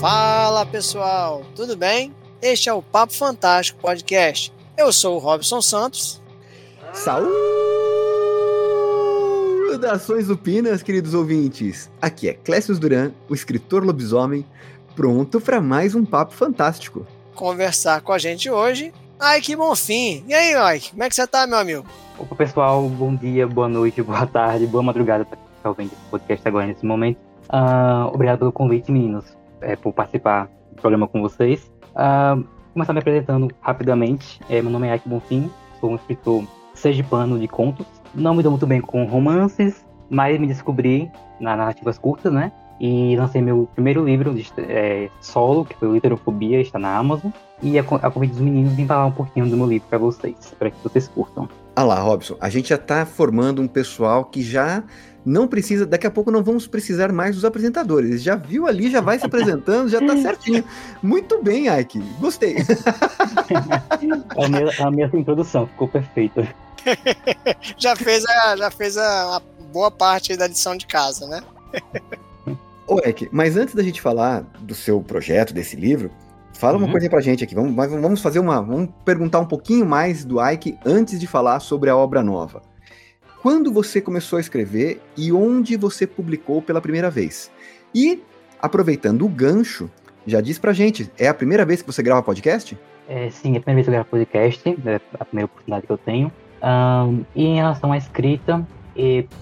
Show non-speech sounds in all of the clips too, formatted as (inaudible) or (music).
Fala pessoal, tudo bem? Este é o Papo Fantástico Podcast. Eu sou o Robson Santos. Saudações upinas, queridos ouvintes! Aqui é Clécio Duran, o escritor lobisomem, pronto para mais um Papo Fantástico. Conversar com a gente hoje, Ike Bonfim. E aí, Ike, como é que você tá, meu amigo? Opa, pessoal, bom dia, boa noite, boa tarde, boa madrugada para quem está ouvindo esse podcast agora nesse momento. Uh, obrigado pelo convite, meninos, é, por participar do programa com vocês. Uh, começar me apresentando rapidamente. É, meu nome é Ike Bonfim, sou um escritor sergipano de contos. Não me dou muito bem com romances, mas me descobri nas narrativas curtas, né? E lancei meu primeiro livro de, é, solo, que foi Literofobia, está na Amazon. E a, a convite dos meninos vim falar um pouquinho do meu livro para vocês, para que vocês curtam. Ah lá, Robson, a gente já está formando um pessoal que já não precisa, daqui a pouco não vamos precisar mais dos apresentadores. Já viu ali, já vai se apresentando, já está (laughs) certinho. Muito bem, Ike, gostei. (laughs) a, minha, a minha introdução ficou perfeita. (laughs) já fez a, já fez a, a boa parte da lição de casa, né? Ô, Ek, mas antes da gente falar do seu projeto, desse livro, fala uhum. uma coisa pra gente aqui. Vamos, vamos fazer uma. Vamos perguntar um pouquinho mais do Ike antes de falar sobre a obra nova. Quando você começou a escrever e onde você publicou pela primeira vez? E, aproveitando o gancho, já diz pra gente, é a primeira vez que você grava podcast? É, sim, é a primeira vez que eu gravo podcast, é a primeira oportunidade que eu tenho. Um, e em relação à escrita,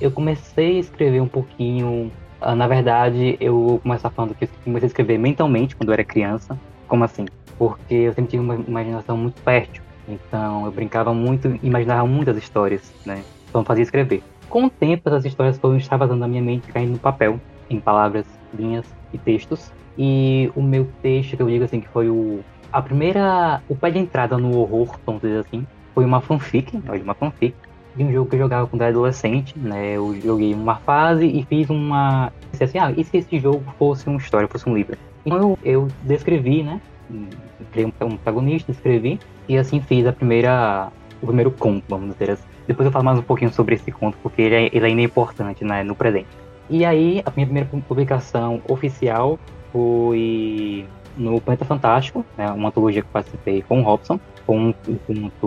eu comecei a escrever um pouquinho Uh, na verdade, eu vou começar falando que eu comecei a escrever mentalmente quando eu era criança. Como assim? Porque eu sempre tive uma imaginação muito fértil. Então, eu brincava muito, imaginava muitas histórias, né? Eu fazia escrever. Com o tempo, essas histórias foram extravasando na minha mente, caindo no papel, em palavras, linhas e textos. E o meu texto, que eu digo assim, que foi o a primeira, o pé de entrada no horror, vamos dizer assim, foi uma fanfic, olha, uma fanfic, de um jogo que eu jogava quando era adolescente, né? Eu joguei uma fase e fiz uma. Disse assim, ah, e se esse jogo fosse uma história, fosse um livro? Então eu, eu descrevi, né? Criei um protagonista, descrevi, e assim fiz a primeira. o primeiro conto, vamos dizer assim. Depois eu falo mais um pouquinho sobre esse conto, porque ele, é, ele ainda é importante né, no presente. E aí, a minha primeira publicação oficial foi no Planeta Fantástico, né, uma antologia que participei com o Robson, com o conto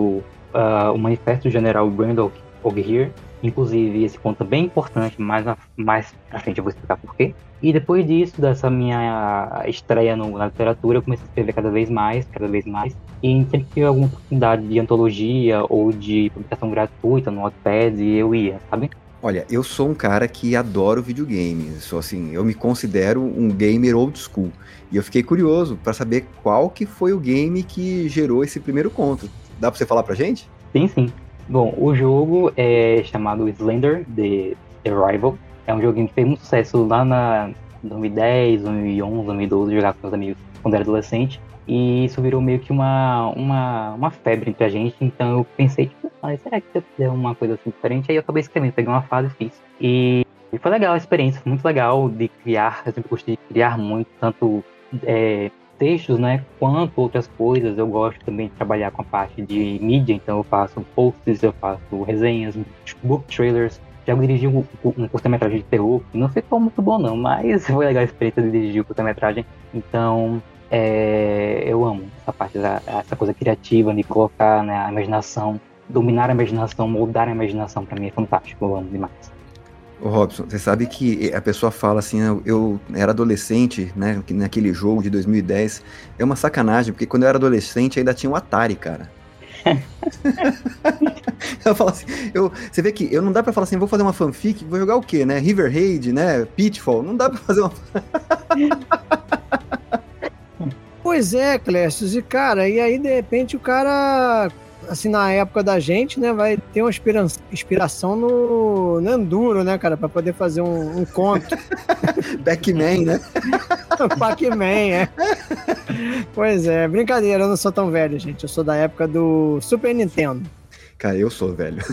uh, o Manifesto do General Randall Oghier. Inclusive, esse conto é bem importante, mais, na, mais à frente eu vou explicar porquê. E depois disso, dessa minha estreia no, na literatura, eu comecei a escrever cada vez mais, cada vez mais. E sempre que tive alguma oportunidade de antologia ou de publicação gratuita no Wattpad, eu ia, sabe? Olha, eu sou um cara que adoro videogame. Sou assim, eu me considero um gamer old school. E eu fiquei curioso para saber qual que foi o game que gerou esse primeiro conto. Dá pra você falar pra gente? Sim, sim. Bom, o jogo é chamado Slender The Arrival. É um joguinho que fez muito sucesso lá na 2010, 2011, 2012, jogava com meus amigos quando era adolescente. E isso virou meio que uma, uma, uma febre entre a gente. Então eu pensei, tipo, ah, será que se eu fizer uma coisa assim diferente? Aí eu acabei escrevendo, peguei uma fase e fiz. E, e foi legal a experiência, foi muito legal de criar. Eu sempre gostei de criar muito, tanto é, textos, né, quanto outras coisas. Eu gosto também de trabalhar com a parte de mídia, então eu faço posts, eu faço resenhas, book trailers. Já dirigi um, um curta-metragem de terror, não ficou muito bom não, mas (laughs) foi legal a experiência de dirigir o curta-metragem. Então, é, eu amo essa parte, da, essa coisa criativa de colocar né, a imaginação, dominar a imaginação, moldar a imaginação, para mim é fantástico, eu amo demais. Ô Robson, você sabe que a pessoa fala assim, ah, eu era adolescente, né, naquele jogo de 2010. É uma sacanagem, porque quando eu era adolescente ainda tinha o um Atari, cara. (laughs) (laughs) eu falo assim, eu, você vê que eu não dá para falar assim, vou fazer uma fanfic, vou jogar o quê, né? River Raid, né? Pitfall, não dá para fazer uma (laughs) Pois é, Clécio, e cara, e aí de repente o cara assim, na época da gente, né, vai ter uma inspiração no, no Enduro, né, cara, para poder fazer um, um conto. (laughs) Backman, né? Pac-Man, é. Pois é, brincadeira, eu não sou tão velho, gente. Eu sou da época do Super Nintendo. Cara, eu sou velho. (laughs)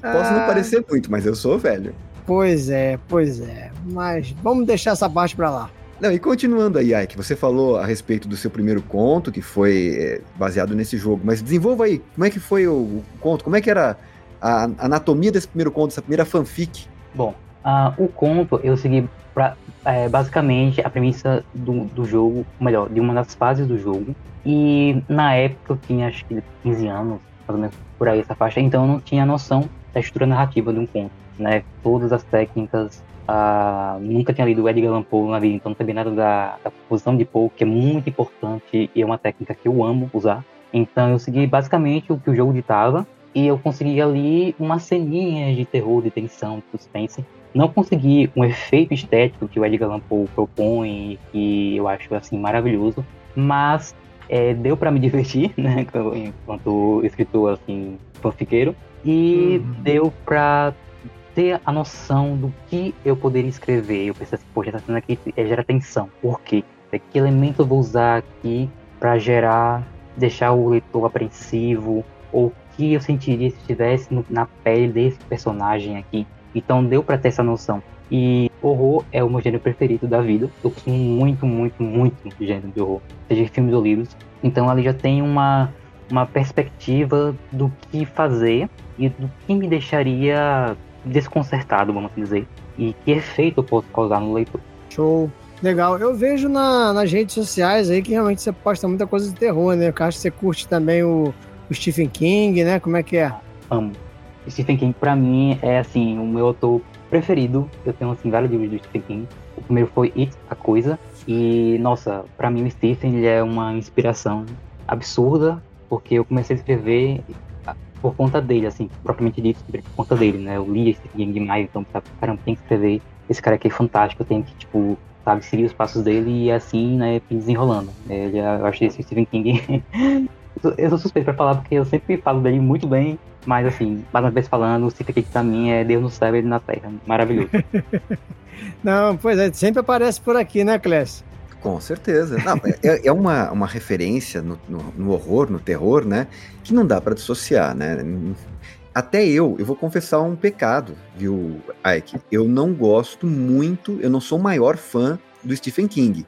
Posso não parecer muito, mas eu sou velho. Pois é, pois é. Mas vamos deixar essa parte pra lá. Não, e continuando aí, Ike, você falou a respeito do seu primeiro conto, que foi é, baseado nesse jogo, mas desenvolva aí, como é que foi o, o conto, como é que era a, a anatomia desse primeiro conto, dessa primeira fanfic? Bom, Uh, o conto eu segui pra, é, basicamente a premissa do, do jogo, melhor, de uma das fases do jogo. E na época eu tinha acho que 15 anos, mais ou menos por aí essa faixa, então eu não tinha noção da estrutura narrativa de um conto, né? Todas as técnicas, uh, nunca tinha lido Edgar Allan Poe na vida, então não sabia nada da, da composição de Poe, que é muito importante e é uma técnica que eu amo usar. Então eu segui basicamente o que o jogo ditava e eu consegui ali uma ceninha de terror, de tensão, de suspense. Não consegui um efeito estético que o Edgar Allan Poe propõe, que eu acho assim maravilhoso, mas é, deu para me (laughs) divertir, né, enquanto escritor assim fanfiqueiro, e uhum. deu para ter a noção do que eu poderia escrever. Eu pensei assim, poxa, essa cena aqui gera tensão. Por quê? Que elemento eu vou usar aqui para gerar, deixar o leitor apreensivo, ou que eu sentiria se estivesse na pele desse personagem aqui. Então deu para ter essa noção. E horror é o meu gênero preferido da vida. Eu costumo muito, muito, muito gênero de horror, seja filmes ou livros. Então ali já tem uma, uma perspectiva do que fazer e do que me deixaria desconcertado, vamos dizer. E que efeito eu posso causar no leitor. Show. Legal. Eu vejo na, nas redes sociais aí que realmente você posta muita coisa de terror, né? Eu acho que você curte também o, o Stephen King, né? Como é que é? Amo. Stephen King, pra mim, é assim, o meu autor preferido. Eu tenho assim, vários livros do Stephen King. O primeiro foi It, A Coisa. E, nossa, pra mim o Stephen ele é uma inspiração absurda, porque eu comecei a escrever por conta dele, assim, propriamente dito, por conta dele, né? Eu li Stephen King demais, então, caramba, tem que escrever. Esse cara aqui é fantástico, eu tenho que, tipo, sabe, seguir os passos dele e assim, né, desenrolando. Ele, eu achei esse Stephen King (laughs) eu sou suspeito pra falar porque eu sempre falo dele muito bem, mas assim, mais uma vez falando, o Stephen King pra mim é Deus no céu e ele na terra. Maravilhoso. (laughs) Não, pois é, sempre aparece por aqui, né, Clécio? Com certeza. Não, é, é uma, uma referência no, no, no, horror, no terror, né? Que não dá para dissociar, né? Até eu, eu vou confessar um pecado, viu, Ike? Eu não gosto muito, eu não sou o maior fã do Stephen King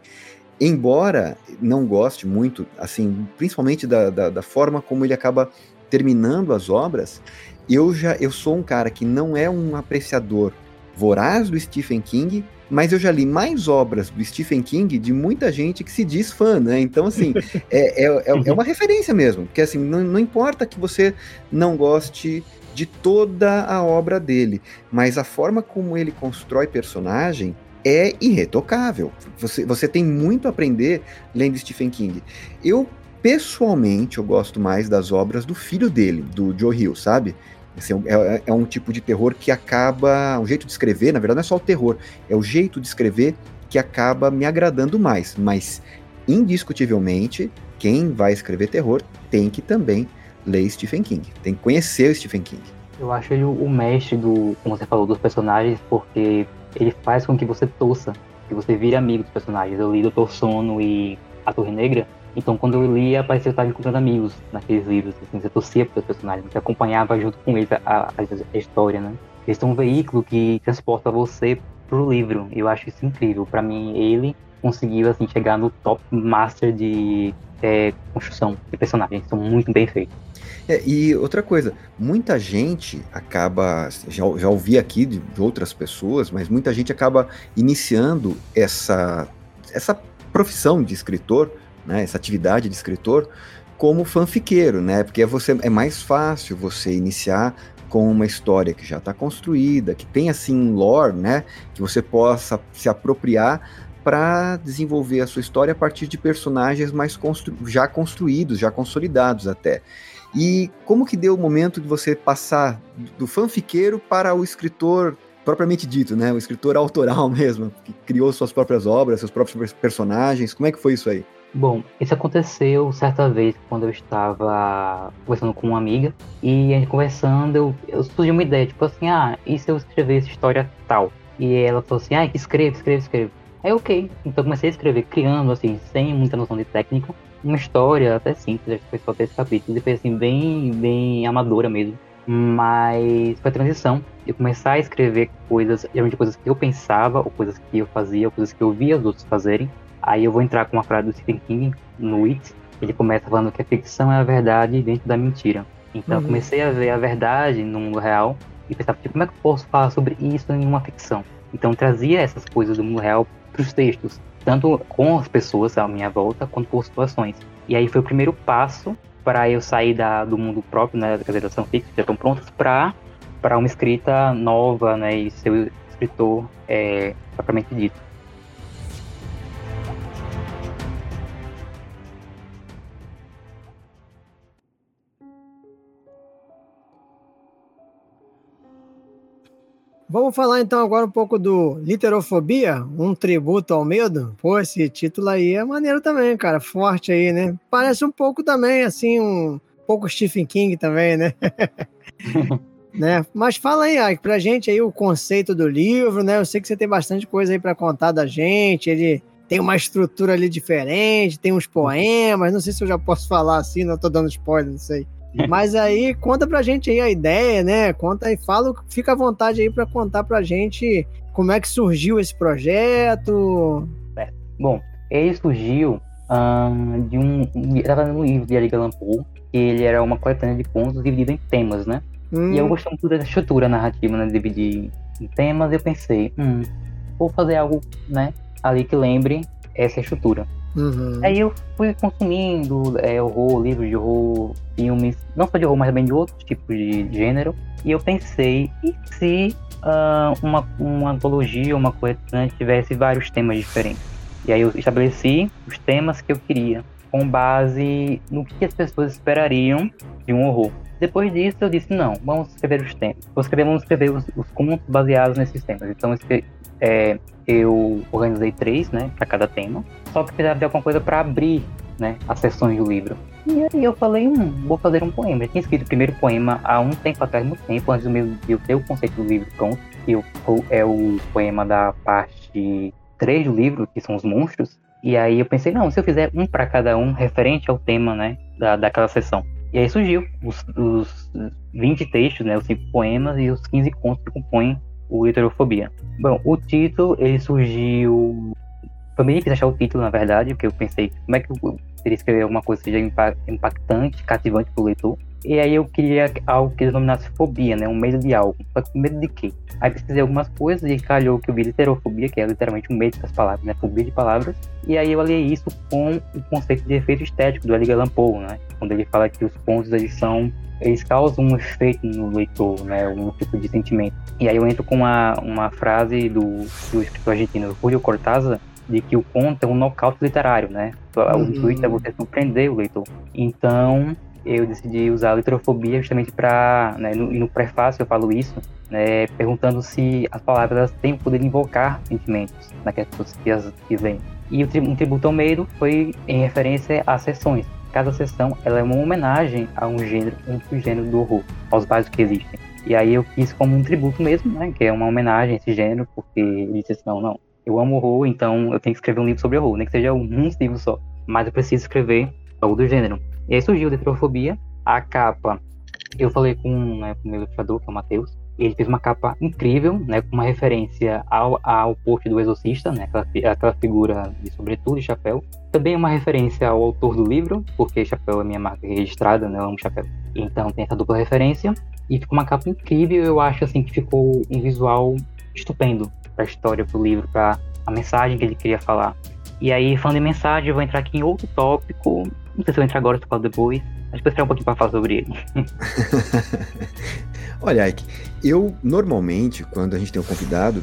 embora não goste muito, assim, principalmente da, da, da, forma como ele acaba terminando as obras, eu já eu sou um cara que não é um apreciador voraz do Stephen King, mas eu já li mais obras do Stephen King de muita gente que se diz fã, né? Então, assim, (laughs) é, é, é, é uma referência mesmo, porque assim, não, não importa que você não goste de toda a obra dele, mas a forma como ele constrói personagem é irretocável. Você, você tem muito a aprender lendo Stephen King. Eu, pessoalmente, eu gosto mais das obras do filho dele, do Joe Hill, sabe? É, é, é, um tipo de terror que acaba. Um jeito de escrever, na verdade, não é só o terror, é o jeito de escrever que acaba me agradando mais. Mas, indiscutivelmente, quem vai escrever terror tem que também ler Stephen King, tem que conhecer o Stephen King. Eu acho ele o mestre do, como você falou, dos personagens, porque ele faz com que você torça, que você vire amigo dos personagens. Eu li Doutor Sono e A Torre Negra, então quando eu lia, parecia que eu estava encontrando amigos naqueles livros, assim, você torcia para os personagens, você acompanhava junto com eles a, a, a história, né? Eles são um veículo que transporta você pro livro, eu acho isso incrível. Para mim, ele conseguiu, assim, chegar no top master de é, construção de personagens, são muito bem feitos. É, e outra coisa, muita gente acaba, já, já ouvi aqui de, de outras pessoas, mas muita gente acaba iniciando essa, essa profissão de escritor, né, essa atividade de escritor, como fanfiqueiro, né? Porque é, você, é mais fácil você iniciar com uma história que já está construída, que tem assim um lore, né? Que você possa se apropriar para desenvolver a sua história a partir de personagens mais constru já construídos, já consolidados até. E como que deu o momento de você passar do fanfiqueiro para o escritor propriamente dito, né? O escritor autoral (laughs) mesmo, que criou suas próprias obras, seus próprios personagens. Como é que foi isso aí? Bom, isso aconteceu certa vez quando eu estava conversando com uma amiga e a gente conversando, eu, eu surgiu uma ideia, tipo assim, ah, e se eu essa história tal? E ela falou assim, ah, escreve, escreve, escreve. Aí ok, então comecei a escrever, criando assim, sem muita noção de técnica, uma história até simples, acho que foi só três capítulos, e foi assim, bem, bem amadora mesmo. Mas foi a transição. Eu começar a escrever coisas, geralmente coisas que eu pensava, ou coisas que eu fazia, ou coisas que eu via os outros fazerem. Aí eu vou entrar com uma frase do Stephen King no It. Ele começa falando que a ficção é a verdade dentro da mentira. Então uhum. eu comecei a ver a verdade no mundo real e pensava, tipo, como é que eu posso falar sobre isso em uma ficção? Então trazia essas coisas do mundo real para os textos, tanto com as pessoas à minha volta, quanto por situações. E aí foi o primeiro passo para eu sair da, do mundo próprio, né, da geração fixa, já estão prontas para uma escrita nova, né, e ser escritor é, propriamente dito. Vamos falar então agora um pouco do Literofobia, um tributo ao medo. Pô, esse título aí é maneiro também, cara, forte aí, né? Parece um pouco também, assim, um pouco Stephen King também, né? (laughs) né? Mas fala aí, Ike, pra gente aí o conceito do livro, né? Eu sei que você tem bastante coisa aí para contar da gente, ele tem uma estrutura ali diferente, tem uns poemas, não sei se eu já posso falar assim, não tô dando spoiler, não sei. Mas aí conta pra gente aí a ideia, né? Conta aí, fala, fica à vontade aí para contar pra gente como é que surgiu esse projeto. É, bom, ele surgiu um, de um. Estava no livro de Allan Poe, que ele era uma coletânea de contos dividido em temas, né? Hum. E eu gostei muito da estrutura narrativa, né? Dividir em temas, eu pensei, hum, vou fazer algo, né? Ali que lembre essa estrutura. Uhum. Aí eu fui consumindo é, horror, livros de horror, filmes, não só de horror, mas também de outros tipos de gênero. E eu pensei, e se uh, uma, uma antologia, uma coletânea tivesse vários temas diferentes? E aí eu estabeleci os temas que eu queria, com base no que as pessoas esperariam de um horror. Depois disso, eu disse: não, vamos escrever os temas. Vamos escrever, vamos escrever os, os contos baseados nesses temas. Então, é, eu organizei três, né, para cada tema. Só que precisava de alguma coisa para abrir, né, as sessões do livro. E aí eu falei, hum, vou fazer um poema. Eu tinha escrito o primeiro poema há um tempo atrás, muito tempo, antes de eu ter o conceito do livro pronto. Que é o poema da parte 3 do livro, que são os monstros. E aí eu pensei, não, se eu fizer um para cada um, referente ao tema, né, da, daquela sessão. E aí surgiu os, os 20 textos, né, os 5 poemas e os 15 contos que compõem o Heterofobia. Bom, o título, ele surgiu... Foi meio difícil achar o título, na verdade, porque eu pensei, como é que eu teria escrever alguma coisa que seja impactante, cativante para o leitor? E aí eu queria algo que denominasse fobia, né? Um medo de algo. Só que medo de quê? Aí pesquisei algumas coisas e calhou que eu vi literofobia, que é literalmente um medo das palavras, né? Fobia de palavras. E aí eu aliei isso com o conceito de efeito estético do Edgar Allan Poe, né? Quando ele fala que os pontos eles são eles causam um efeito no leitor, né, um tipo de sentimento. E aí eu entro com uma, uma frase do, do escritor argentino Julio Cortázar, de que o conto é um nocaute literário, né? Uhum. O intuito é você surpreender o leitor. Então, eu decidi usar a litrofobia justamente para, né, no, no prefácio eu falo isso, né, perguntando se as palavras têm o poder de invocar sentimentos naquelas pessoas que as que vêm. E o um tributo ao medo foi em referência às sessões. Cada sessão ela é uma homenagem a um gênero, um subgênero do horror, aos vários que existem. E aí eu quis como um tributo mesmo, né? Que é uma homenagem a esse gênero, porque ele disse assim, não, não, eu amo horror, então eu tenho que escrever um livro sobre horror, nem que seja um, um livro só. Mas eu preciso escrever algo do gênero. E aí surgiu Detrofobia, a capa, eu falei com, né, com o meu ilustrador, que é o Matheus, ele fez uma capa incrível, né, com uma referência ao, ao post do Exorcista, né, aquela, aquela figura de sobretudo e chapéu. Também uma referência ao autor do livro, porque chapéu é minha marca registrada, né, eu amo chapéu. Então tem essa dupla referência. E ficou uma capa incrível, eu acho assim que ficou um visual estupendo para a história, para o livro, para a mensagem que ele queria falar. E aí, falando em mensagem, eu vou entrar aqui em outro tópico. Não sei se eu entrar agora, se eu falo depois. Acho que vou esperar um pouquinho para falar sobre ele. (laughs) Olha, Ike, eu normalmente, quando a gente tem um convidado,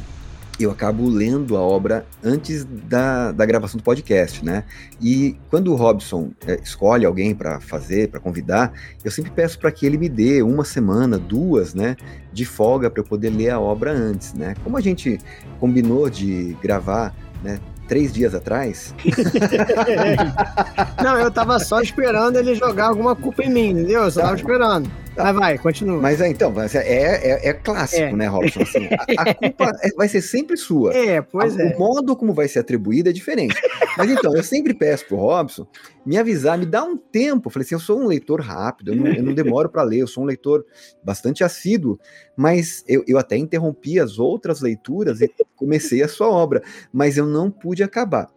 eu acabo lendo a obra antes da, da gravação do podcast, né? E quando o Robson é, escolhe alguém para fazer, para convidar, eu sempre peço para que ele me dê uma semana, duas, né, de folga para eu poder ler a obra antes, né? Como a gente combinou de gravar, né, três dias atrás. (laughs) Não, eu tava só esperando ele jogar alguma culpa em mim, entendeu? Eu só tava esperando. Tá. Mas vai, continua. Mas é, então, é, é, é clássico, é. né, Robson? Assim, a, a, culpa é, vai ser sempre sua. É, pois a, é. O modo como vai ser atribuída é diferente. Mas então, eu sempre peço pro Robson me avisar, me dá um tempo. Eu falei assim, eu sou um leitor rápido, eu não, eu não demoro para ler, eu sou um leitor bastante assíduo, mas eu, eu até interrompi as outras leituras e comecei a sua obra, mas eu não pude acabar.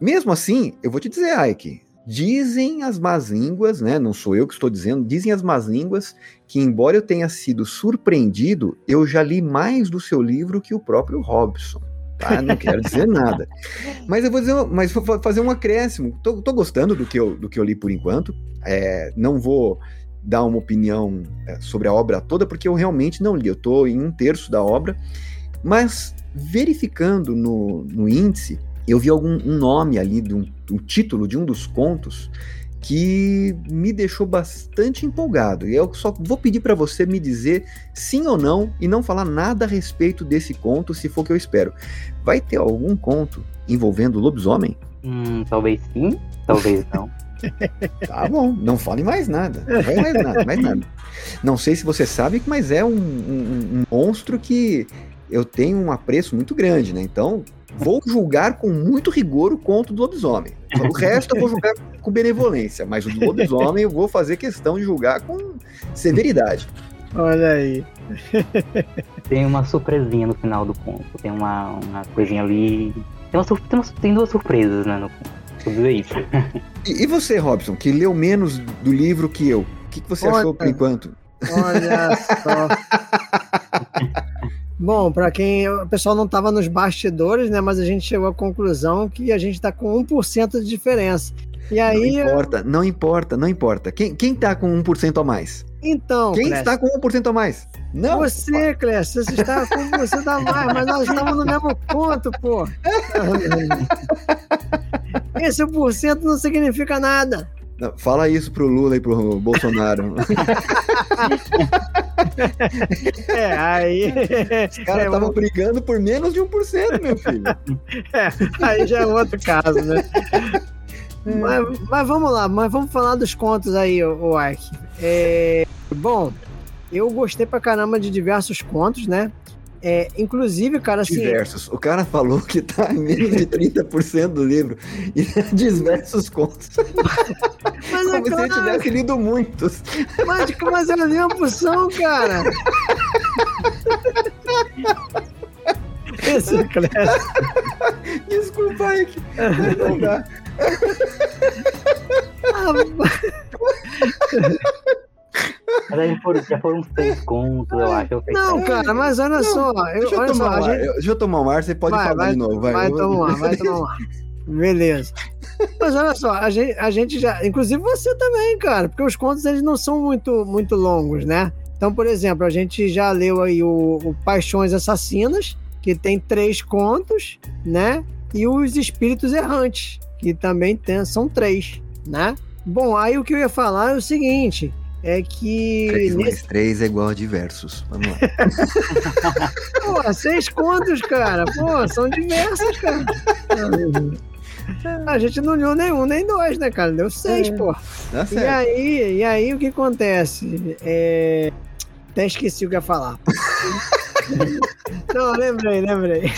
Mesmo assim, eu vou te dizer, Ike, Dizem as más línguas, né? Não sou eu que estou dizendo, dizem as más línguas que, embora eu tenha sido surpreendido, eu já li mais do seu livro que o próprio Robson. Tá? Não quero dizer nada. (laughs) Mas eu vou dizer, mas vou fazer um acréscimo. Tô, tô gostando do que, eu, do que eu li por enquanto. É, não vou dar uma opinião é, sobre a obra toda, porque eu realmente não li. Eu estou em um terço da obra. Mas verificando no, no índice, eu vi algum um nome ali, de um, um título de um dos contos que me deixou bastante empolgado. E eu só vou pedir para você me dizer sim ou não e não falar nada a respeito desse conto, se for o que eu espero. Vai ter algum conto envolvendo lobisomem? Hum, talvez sim, talvez não. (laughs) (laughs) tá bom, não fale mais nada. Não vai mais nada, mais nada. Não sei se você sabe, mas é um, um, um monstro que eu tenho um apreço muito grande, né? Então, vou julgar com muito rigor o conto do lobisomem. O resto eu vou julgar com benevolência, mas o do lobisomem eu vou fazer questão de julgar com severidade. Olha aí. Tem uma surpresinha no final do conto. Tem uma, uma coisinha ali. Tem, uma, tem, uma, tem duas surpresas, né, no conto. Tudo isso. E, e, você, Robson, que leu menos do livro que eu? O que, que você Olha, achou por enquanto? Olha só. (laughs) Bom, para quem o pessoal não estava nos bastidores, né? Mas a gente chegou à conclusão que a gente está com 1% de diferença. E aí. Não importa, não importa, não importa. Quem, quem tá com 1% a mais? Então. Quem Clécio, está com 1% a mais? Não. Você, Clécio, você está com 1% a mais, mas nós estamos no mesmo ponto, pô. (laughs) Esse 1% não significa nada. Não, fala isso pro Lula e pro Bolsonaro. (laughs) é, aí. Os caras estavam é, brigando por menos de 1%, meu filho. (laughs) É, aí já é outro caso, né? Mas, mas, vamos lá, mas vamos falar dos contos aí, o Ark. É, bom, eu gostei pra caramba de diversos contos, né? É, inclusive, cara, assim. Diversos. O cara falou que tá em menos de 30% do livro. E (laughs) é diversos contos. Mas Como é claro. se ele tivesse lido muitos. Mas, mas eu li uma porção, cara. Esse é Desculpa aí, que não dá. Ah, mas foram, já foram seis contos, eu acho. Eu não, cara, mas olha não, só. Eu, deixa, eu olha só, gente... deixa eu tomar um ar, você pode vai, falar vai, de novo. Vai, vai tomar, vai (laughs) tomar um ar. Beleza. Mas olha só, a gente, a gente já. Inclusive você também, cara, porque os contos eles não são muito, muito longos, né? Então, por exemplo, a gente já leu aí o, o Paixões Assassinas, que tem três contos, né? E os Espíritos Errantes, que também tem, são três, né? Bom, aí o que eu ia falar é o seguinte: é que. 3 nesse... mais 3 é igual a diversos. Vamos lá. (laughs) Pô, seis contos, cara. Pô, são diversos, cara. A gente não leu nenhum, nem dois, né, cara? Deu seis, é. pô. Tá e aí, e aí o que acontece? É... Até esqueci o que ia falar. (laughs) Não, lembrei, lembrei.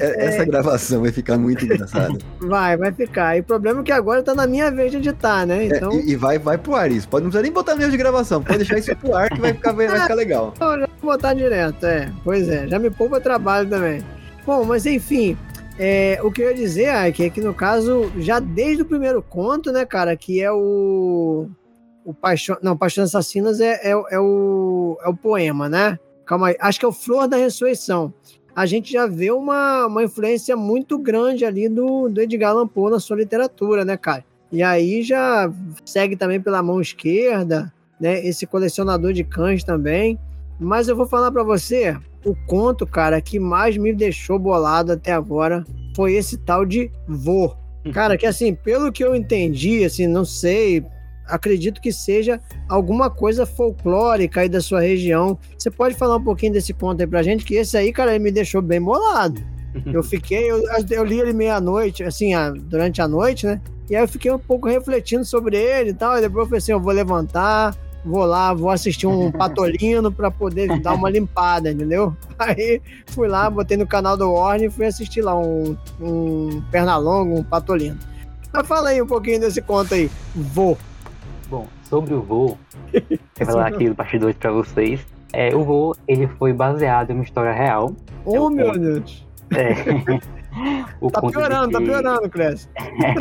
É, essa é... gravação vai ficar muito engraçada. Vai, vai ficar. E o problema é que agora tá na minha vez de editar, né? É, então... É, e, e, vai, vai pro ar isso. Pode, não precisa nem botar no erro de gravação. Pode deixar isso pro ar que vai ficar, vai (laughs) ficar legal. Não, já vou botar direto, é. Pois é, já me poupa trabalho também. Bom, mas enfim, é, o que eu ia dizer, Ike, é que no caso, já desde o primeiro conto, né, cara, que é o. O Paixão. Não, Paixão Assassinas é, é, é, o, é o poema, né? Calma aí. Acho que é o Flor da Ressurreição. A gente já vê uma, uma influência muito grande ali do, do Edgar Allan Poe na sua literatura, né, cara? E aí já segue também pela mão esquerda, né? Esse colecionador de cães também. Mas eu vou falar para você, o conto, cara, que mais me deixou bolado até agora foi esse tal de Vô. Cara, que assim, pelo que eu entendi, assim, não sei, acredito que seja alguma coisa folclórica aí da sua região. Você pode falar um pouquinho desse conto aí pra gente? Que esse aí, cara, ele me deixou bem bolado. (laughs) Eu fiquei, eu, eu li ele meia-noite, assim, durante a noite, né? E aí eu fiquei um pouco refletindo sobre ele e tal. E depois eu falei assim: eu vou levantar, vou lá, vou assistir um (laughs) patolino para poder dar uma limpada, entendeu? (laughs) Aí fui lá, botei no canal do Warner e fui assistir lá um, um Pernalonga, um patolino. Mas fala aí um pouquinho desse conto aí. Vou. Bom, sobre o voo, (laughs) vou falar aqui do bastidores para vocês. É, o voo, ele foi baseado em uma história real. Oh, é meu Deus! É, (laughs) tá piorando, tá piorando, Clécio.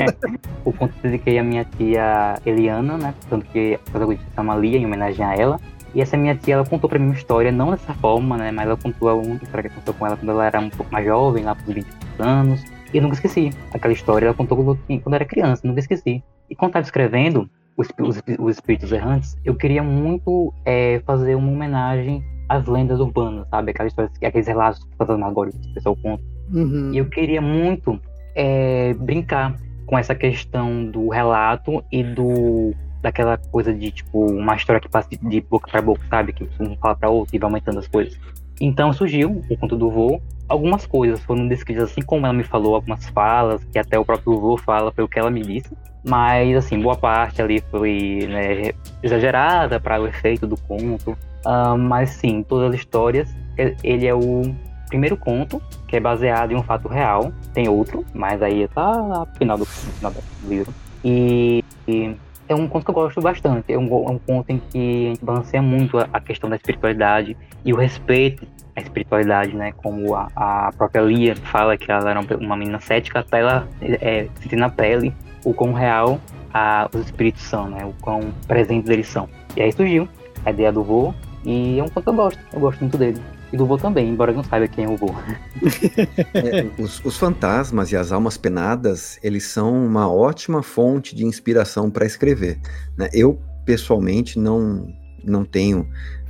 (laughs) o conto que dediquei à minha tia Eliana, né? Tanto que a protagonista chama Lia, em homenagem a ela. E essa minha tia, ela contou pra mim uma história, não dessa forma, né? Mas ela contou uma história que aconteceu com ela quando ela era um pouco mais jovem, lá por 20 anos. E eu nunca esqueci aquela história. Ela contou quando, quando era criança, nunca esqueci. E quando estava escrevendo os, os, os, Espíritos Errantes, eu queria muito é, fazer uma homenagem às lendas urbanas, sabe? Aquelas histórias, aqueles relatos fantasmagóricos que o pessoal conta. Uhum. E eu queria muito é, brincar com essa questão do relato e do daquela coisa de tipo uma história que passa de boca para boca, sabe? Que um fala para outro e vai aumentando as coisas. Então surgiu o conto do vô. Algumas coisas foram descritas assim como ela me falou, algumas falas, que até o próprio vô fala pelo que ela me disse. Mas, assim, boa parte ali foi né, exagerada para o efeito do conto. Uh, mas, sim, todas as histórias, ele é o primeiro conto, que é baseado em um fato real. Tem outro, mas aí tá no final do, final do livro. E, e é um conto que eu gosto bastante. É um, é um conto em que a gente balanceia muito a, a, questão da espiritualidade e o respeito à espiritualidade, né? Como a, a própria Lia fala que ela era uma menina cética até ela é, sentir na pele o quão real a, os espíritos são, né? O quão presentes eles são. E aí surgiu a ideia do voo e é um conto que eu gosto. Eu gosto muito dele. E do vô também, embora eu não saiba quem é o vô. (laughs) É, os, os, fantasmas e as almas penadas, eles são uma ótima fonte de inspiração para escrever. Né? Eu, pessoalmente, não, não tenho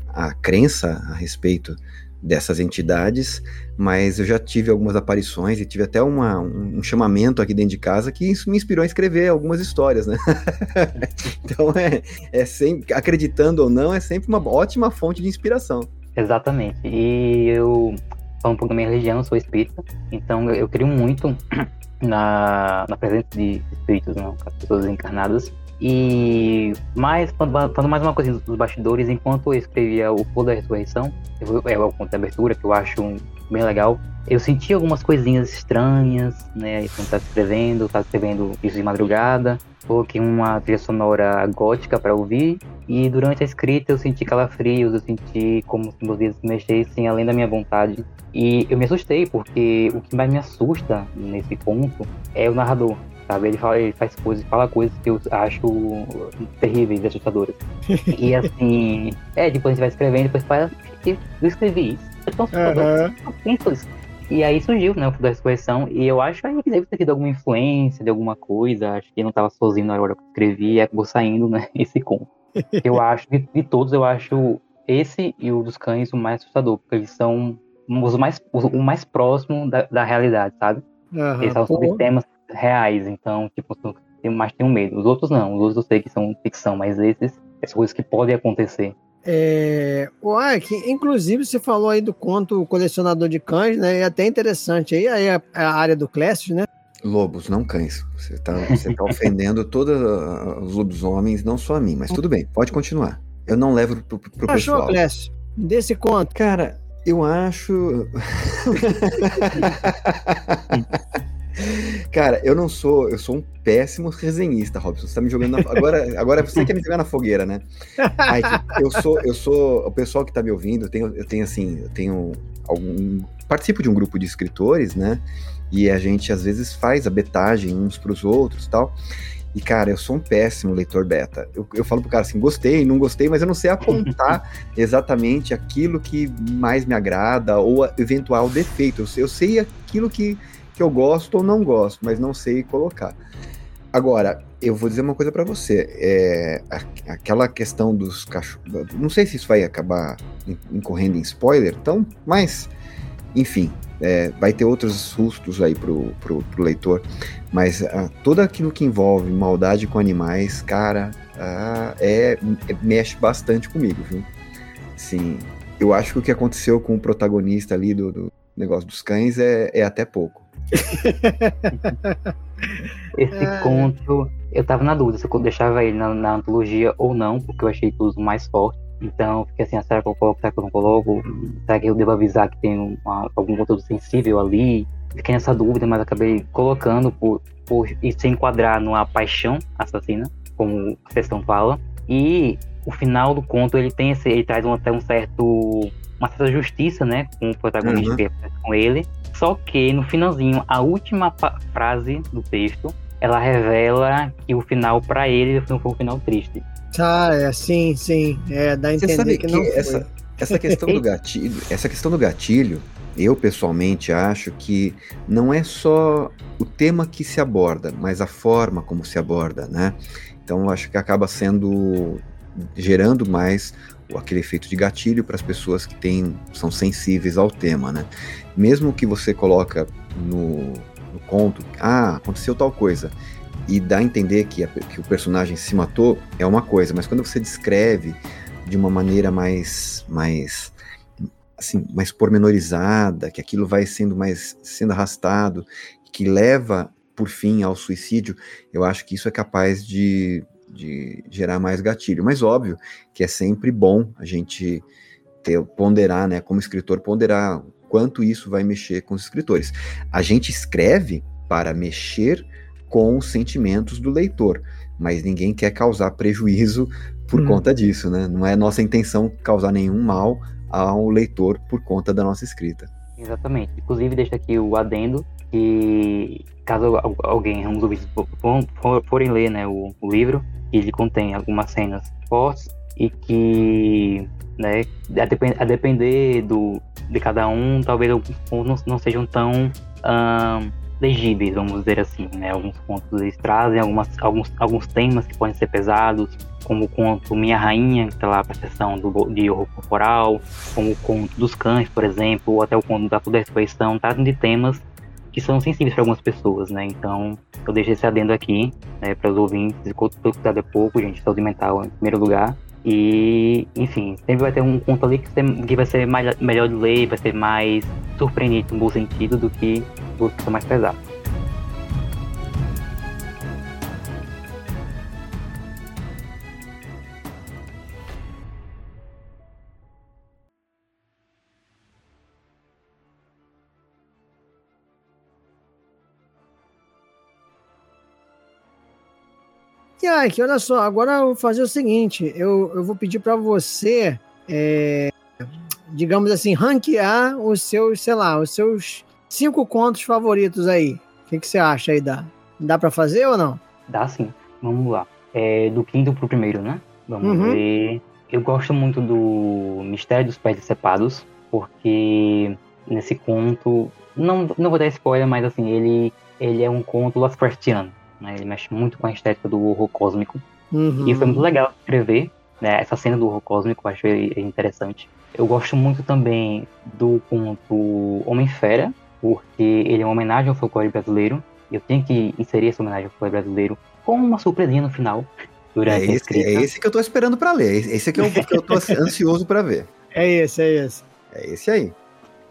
a crença a respeito dessas entidades, mas eu já tive algumas aparições e tive até uma, um, um, chamamento aqui dentro de casa que isso me inspirou a escrever algumas histórias, né? (laughs) então é, é sempre, acreditando ou não, é sempre uma ótima fonte de inspiração. Exatamente. E eu, falando um pouco da minha religião, eu sou espírita, então eu, eu creio muito (clears throat) na, na presença de espíritos, não, pessoas encarnadas. E mais, falando mais uma coisa dos bastidores, enquanto eu escrevia O Fogo da Ressurreição, é o conto de abertura, que eu acho bem legal, eu senti algumas coisinhas estranhas, né? Quando estava escrevendo, estava escrevendo isso de madrugada, coloquei uma trilha sonora gótica para ouvir, e durante a escrita eu senti calafrios, eu senti como se meus dedos se mexessem além da minha vontade. E eu me assustei, porque o que mais me assusta nesse ponto é o narrador sabe? Ele, fala, ele faz coisas, fala coisas que eu acho terríveis, assustadoras. e (laughs) assim, é, depois a gente vai escrevendo, depois fala, eu escrevi isso, é tão assustador, uhum. E aí surgiu, né, o da expressão, e eu acho aí que deve ter tido alguma influência de alguma coisa, acho que não estava sozinho na hora que eu escrevi, e acabou saindo, né, (laughs) esse conto. Eu acho, de, de, todos, eu acho esse e o dos cães o mais assustador, porque eles são os mais, o mais próximo da, da realidade, sabe? Uhum, eles falam sobre temas reais, então, tipo, eu mais tenho medo. Os outros não, os outros eu sei que são ficção, mas esses, são coisas que podem acontecer. É, o que inclusive você falou aí do conto Colecionador de Cães, né? É até interessante aí, aí a, a área do Clécio, né? Lobos, não cães. Você está você tá ofendendo (laughs) todos os lobisomens, não só a mim, mas tudo bem, pode continuar. Eu não levo pro, pro, Achou, pessoal. Clécio? Desse conto. Cara, eu acho. (laughs) Cara, eu não sou, eu sou um péssimo resenhista, Robson. Você tá me jogando na, agora, agora você quer me jogar na fogueira, né? Ai, eu sou, eu sou o pessoal que tá me ouvindo, eu tenho, eu tenho assim, eu tenho algum participo de um grupo de escritores, né? E a gente às vezes faz a betagem uns para os outros, tal. E, cara, eu sou um péssimo leitor beta. Eu, eu falo pro cara assim, gostei, não gostei, mas eu não sei apontar (laughs) exatamente aquilo que mais me agrada ou eventual defeito. Eu eu sei aquilo que, que eu gosto ou não gosto, mas não sei colocar. Agora, eu vou dizer uma coisa para você. É, aquela questão dos cachorros. Não sei se isso vai acabar incorrendo em spoiler, então, mas, enfim, é, vai ter outros sustos aí pro, pro, pro leitor. Mas ah, tudo aquilo que envolve maldade com animais, cara, ah, é, é, mexe bastante comigo, viu? Sim, eu acho que o que aconteceu com o protagonista ali do, do negócio dos cães é, é até pouco. (laughs) Esse é. conto, eu tava na dúvida se eu deixava ele na, na, antologia ou não, porque eu achei tudo mais forte. Então, fiquei assim, ah, será que eu coloco, será que eu não coloco? Será que eu devo avisar que tem uma, algum conteúdo sensível ali? Fiquei nessa dúvida, mas acabei colocando por, por e se enquadrar numa paixão assassina, como a questão fala. E o final do conto, ele tem esse, ele traz um, até um certo uma certa justiça, né, com o protagonista uhum. que com ele, Só que no finalzinho, a última frase do texto, ela revela que o final para ele não foi um final triste. Ah, é, sim, sim. É, dá a entender Você sabe que, que não essa, essa questão do (laughs) gatilho, essa questão do gatilho, eu pessoalmente acho que não é só o tema que se aborda, mas a forma como se aborda, né? Então eu acho que acaba sendo gerando mais aquele efeito de gatilho para as pessoas que têm, são sensíveis ao tema, né? Mesmo que você coloca no, no conto, ah, aconteceu tal coisa, e dá a entender que, a, que o personagem se matou, é uma coisa, mas quando você descreve de uma maneira mais, mais assim, mais pormenorizada, que aquilo vai sendo mais sendo arrastado, que leva por fim ao suicídio, eu acho que isso é capaz de, de gerar mais gatilho. Mas óbvio que é sempre bom a gente ter, ponderar, né, como escritor, ponderar quanto isso vai mexer com os escritores. A gente escreve para mexer com os sentimentos do leitor, mas ninguém quer causar prejuízo por hum. conta disso, né? Não é nossa intenção causar nenhum mal ao leitor por conta da nossa escrita. Exatamente. Inclusive, deixa aqui o adendo que caso alguém, uns ouvintes forem ler né, o, o livro, ele contém algumas cenas fortes e que, né, a, depend, a depender do, de cada um, talvez alguns pontos não, sejam tão legíveis, vamos dizer assim, né? Alguns pontos eles trazem algumas, alguns, alguns temas que podem ser pesados, como o conto Minha Rainha, que está lá para a sessão do, de horror corporal, como o conto dos cães, por exemplo, ou até o conto da ressurreição, tratam de temas que são sensíveis para algumas pessoas, né? Então, eu deixei esse adendo aqui, né, para os ouvintes, cuidado é pouco, gente, saúde mental em primeiro lugar. E, enfim, sempre vai ter um conto ali que, que vai ser mais, melhor de ler, vai ser mais surpreendente no bom sentido do que os que são mais pesados. Ike, olha só, agora eu vou fazer o seguinte: eu, eu vou pedir para você, é, digamos assim, ranquear os seus, sei lá, os seus cinco contos favoritos aí. O que, que você acha aí? Dá, dá para fazer ou não? Dá sim. Vamos lá. É, do quinto pro primeiro, né? Vamos uhum. ver. Eu gosto muito do Mistério dos Pés Decepados, porque nesse conto. Não, não vou dar spoiler, mas assim, ele, ele é um conto Lovecraftiano né? Ele mexe muito com a estética do horror cósmico. Uhum. E foi muito legal escrever né? essa cena do horror cósmico, eu acho interessante. Eu gosto muito também do conto Homem-Fera, porque ele é uma homenagem ao folclore brasileiro. E eu tenho que inserir essa homenagem ao folclore brasileiro com uma surpresinha no final. Durante é, esse, é esse que eu tô esperando para ler. Esse aqui é o que eu tô (laughs) ansioso para ver. É esse, é esse. É esse aí.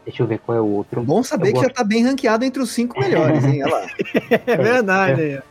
Deixa eu ver qual é o outro. Bom saber eu que gosto... já tá bem ranqueado entre os cinco melhores, hein? Olha lá. (laughs) é verdade. É,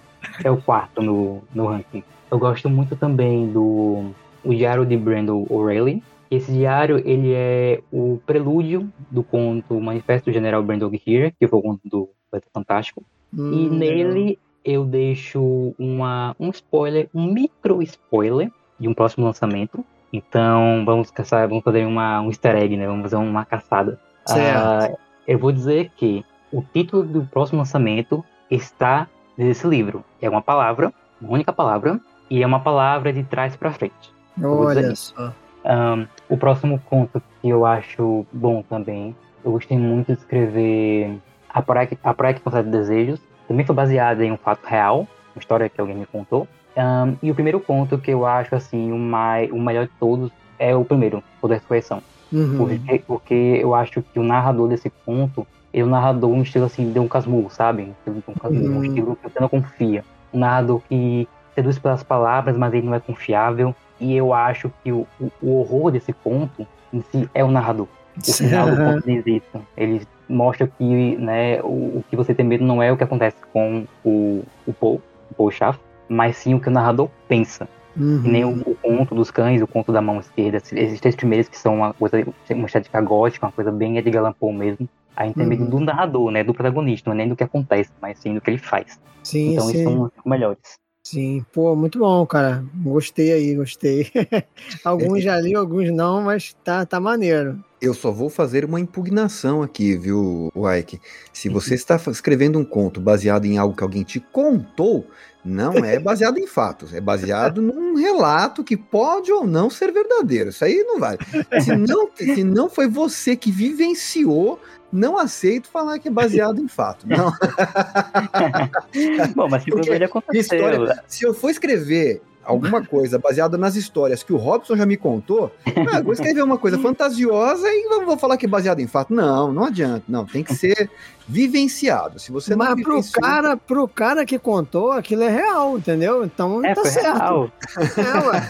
é o quarto no, no ranking. Eu gosto muito também do o Diário de Brandon O'Reilly. Esse diário, ele é o prelúdio do conto Manifesto do General Brandon Here, que foi o conto do Beto Fantástico. Hum, e nele eu deixo uma, um spoiler, um micro spoiler de um próximo lançamento. Então vamos caçar, vamos fazer uma, um easter egg, né? Vamos fazer uma caçada. Certo. Uh, eu vou dizer que o título do próximo lançamento está desse livro. É uma palavra, uma única palavra, e é uma palavra de trás para frente. Olha só. Um, o próximo conto que eu acho bom também, eu gostei muito de escrever A Praia que, a Praia que Concede Desejos. Também foi baseada em um fato real, uma história que alguém me contou. Um, e o primeiro conto que eu acho assim o, mais, o melhor de todos é o primeiro, o da Ressurreição. Uhum. Porque, porque eu acho que o narrador desse conto ele um narrador um estilo assim, de um casmurro, sabe? Um, casmurro, um estilo que você não confia. Um narrador que seduz pelas palavras, mas ele não é confiável. E eu acho que o, o, horror desse conto em si é o narrador. O final do conto diz isso. Ele mostra que né, o, o, que você tem medo não é o que acontece com o, o Paul, o Paul Schaff, mas sim o que o narrador pensa. Uhum. nem o, o, conto dos cães, o conto da mão esquerda. Esses três primeiros que são uma coisa, uma estética gótica, uma coisa bem Edgar Allan Poe mesmo a intermédio uhum. do narrador, né? Do protagonista, não é nem do que acontece, mas sim do que ele faz. Sim, então, sim. eles são os melhores. Sim, pô, muito bom, cara. Gostei aí, gostei. (laughs) alguns já li, alguns não, mas tá, tá maneiro. Eu só vou fazer uma impugnação aqui, viu, Ike? Se você está escrevendo um conto baseado em algo que alguém te contou, não é baseado em fatos, é baseado num relato que pode ou não ser verdadeiro. Isso aí não vale. Se não, se não foi você que vivenciou, não aceito falar que é baseado em fato. Não. (laughs) Bom, mas simplesmente aconteceu. História, se eu for escrever alguma coisa baseada nas histórias que o Robson já me contou, ah, vou escrever uma coisa fantasiosa e vou falar que é baseado em fato. Não, não adianta. Não, tem que ser vivenciado. Se você Mas não pro cara, pro cara que contou, aquilo é real, entendeu? Então é, tá certo. Real. É, ué.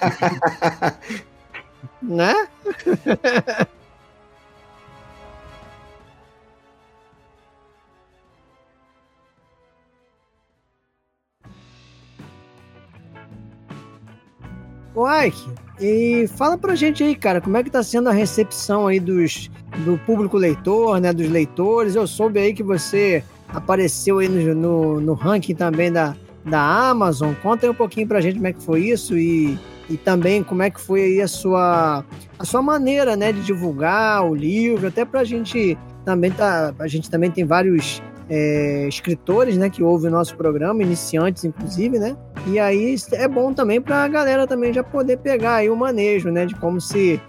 (laughs) né? (laughs) Ô Ike, e fala pra gente aí, cara, como é que tá sendo a recepção aí dos, do público leitor, né, dos leitores. Eu soube aí que você apareceu aí no, no, no ranking também da, da Amazon. Conta aí um pouquinho pra gente como é que foi isso e, e também como é que foi aí a sua, a sua maneira, né, de divulgar o livro, até pra gente também tá, a gente também tem vários é, escritores, né, que ouvem o nosso programa, iniciantes inclusive, né? E aí é bom também para a galera também já poder pegar aí o manejo, né, de como se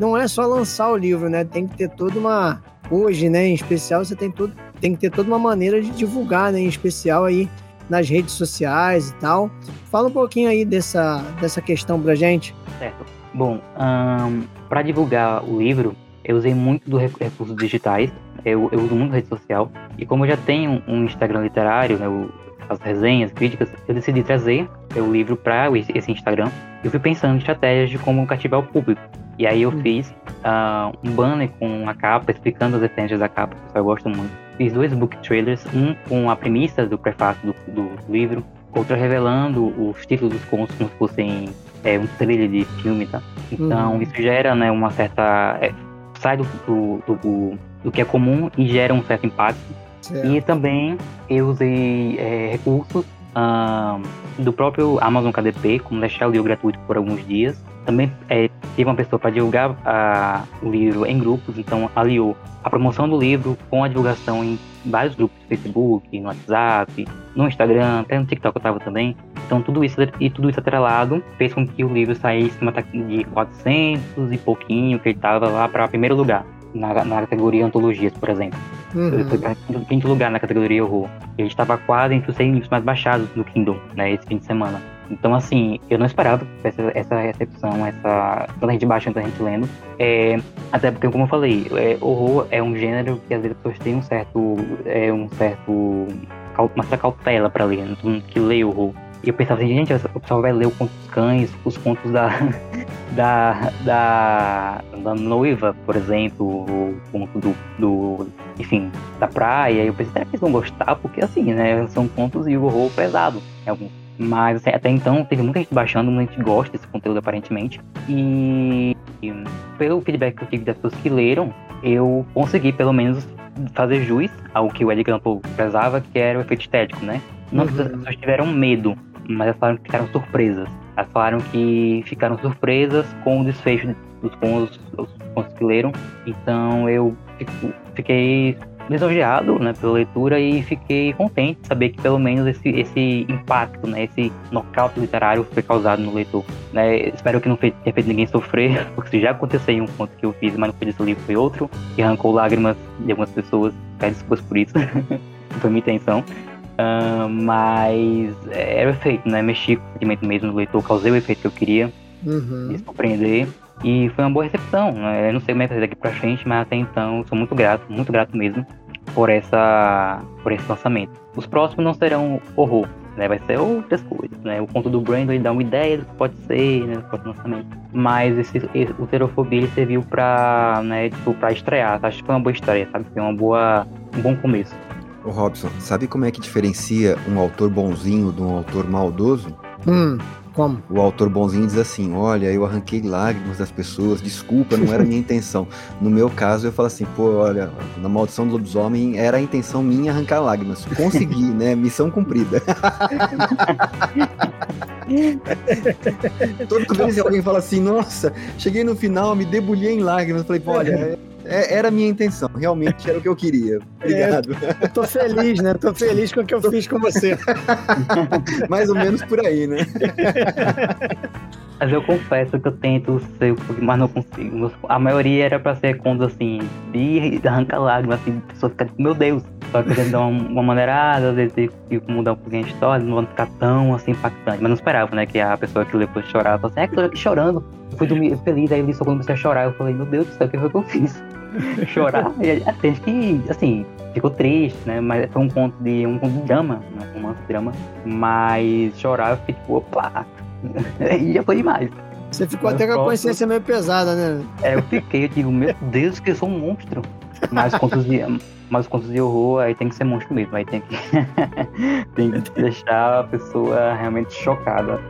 não é só lançar o livro, né? Tem que ter toda uma hoje, né, em especial você tem tudo, tem que ter toda uma maneira de divulgar, né, em especial aí nas redes sociais e tal. Fala um pouquinho aí dessa dessa questão pra gente. Certo. Bom, um, para divulgar o livro, eu usei muito dos recursos digitais, eu, eu uso muito rede social, e como eu já tenho um Instagram literário, né, as resenhas, críticas, eu decidi trazer o livro para esse Instagram. Eu fui pensando em estratégias de como cativar o público. E aí eu hum. fiz uh, um banner com a capa, explicando as referências da capa, que eu gosto muito. Fiz dois book trailers, um com a premissa do prefácio do, do livro, outro revelando os títulos dos contos como se fossem é, um trailer de filme, tá? Então uhum. isso gera né, uma certa... É, sai do, do, do, do, que é comum e gera um certo impacto. Certo. E também eu usei é, recursos uh, do próprio Amazon KDP, como deixar o livro gratuito por alguns dias. Também é, teve uma pessoa para divulgar uh, o livro em grupos, então aliou a promoção do livro com a divulgação em vários grupos Facebook, no WhatsApp, no Instagram, até no TikTok eu estava também. Então tudo isso e tudo isso atrelado fez com que o livro saísse de 400 e pouquinho, que ele estava lá para primeiro lugar na, na categoria antologias, por exemplo. Uhum. Ele foi para quinto lugar na categoria horror. Ele estava quase entre os 100 livros mais baixados no Kindle, né, esse fim de semana. Então, assim, eu não esperava essa, essa recepção, essa. Tanta gente baixando, tanta gente lendo. É, até porque, como eu falei, é, horror é um gênero que às vezes as pessoas têm um certo. É, um certo. uma certa cautela para ler, né? todo mundo que lê horror. E eu pensava assim, gente, o pessoal vai ler o conto dos cães, os contos da, (laughs) da, da, da noiva, por exemplo, o conto do, do, enfim, da praia. E eu pensei, será que eles vão gostar? Porque assim, né, são contos e o horror pesado alguns mas assim, até então teve muita gente baixando, muita gente gosta desse conteúdo aparentemente. E, e pelo feedback que eu tive das pessoas que leram, eu consegui pelo menos fazer jus ao que o Edgar Allan prezava, que era o efeito estético, né? Não uhum. as pessoas tiveram medo, mas elas falaram que ficaram surpresas. Elas falaram que ficaram surpresas com o desfecho dos contos, os contos que leram. Então eu fiquei lisonjeado né, pela leitura e fiquei contente de saber que pelo menos esse, esse impacto, né, esse nocaute literário foi causado no leitor. Né? Espero que não tenha feito ninguém sofrer, (laughs) porque se já aconteceu em um conto que eu fiz, mas não foi desse livro, foi outro, que arrancou lágrimas de algumas pessoas. Peço desculpas por isso, não (laughs) foi minha intenção. Uh, mas era o efeito, né? Mexi com o sentimento mesmo do leitor, causei o efeito que eu queria, uhum. de compreender. E foi uma boa recepção. Né? Eu não sei como é que vai ser daqui pra frente, mas até então sou muito grato, muito grato mesmo por essa por esse lançamento. Os próximos não serão horror, né? Vai ser outras coisas, né? O conto do Brandon ele dá uma ideia do que pode ser, né? O próximo lançamento. Mas esse, esse, o Terofobia ele serviu pra, né? Tipo, pra estrear. Acho que foi uma boa estreia, sabe? Foi uma boa, um bom começo. Ô Robson, sabe como é que diferencia um autor bonzinho de um autor maldoso? Hum, Como? O autor bonzinho diz assim: Olha, eu arranquei lágrimas das pessoas, desculpa, não era minha intenção. No meu caso, eu falo assim: Pô, olha, na maldição do lobisomem era a intenção minha arrancar lágrimas. Consegui, (laughs) né? Missão cumprida. (laughs) Toda vez que alguém fala assim: Nossa, cheguei no final, me debulhei em lágrimas. Eu falei: Olha, é, era a minha intenção, realmente era o que eu queria. (laughs) Obrigado. É, eu tô feliz, né? Tô feliz com o que eu fiz com você. (laughs) Mais ou menos por aí, né? (laughs) Mas eu confesso que eu tento ser, mas não consigo. A maioria era pra ser contos assim, de arranca lágrimas, assim, a pessoa fica tipo, meu Deus. Só que eles dão uma maneirada, às vezes eu mudar um pouquinho a história, não vão ficar tão assim impactante. Mas não esperava, né? Que a pessoa que depois chorava, falou assim, é que eu tô aqui chorando. Eu fui dormir feliz, aí ele só comecei a chorar. Eu falei, meu Deus do céu, o que foi que eu fiz? (laughs) chorar. E até que, assim, ficou triste, né? Mas foi um conto de um conto de drama, né? um romance de drama. Mas chorar, eu fiquei tipo, opa, (laughs) e já foi demais. Você ficou até com a consciência meio pesada, né? É, eu fiquei, eu digo, meu Deus, que eu sou um monstro. Mas contos de, mas contos de horror aí tem que ser monstro mesmo, aí tem que, (laughs) tem que deixar a pessoa realmente chocada.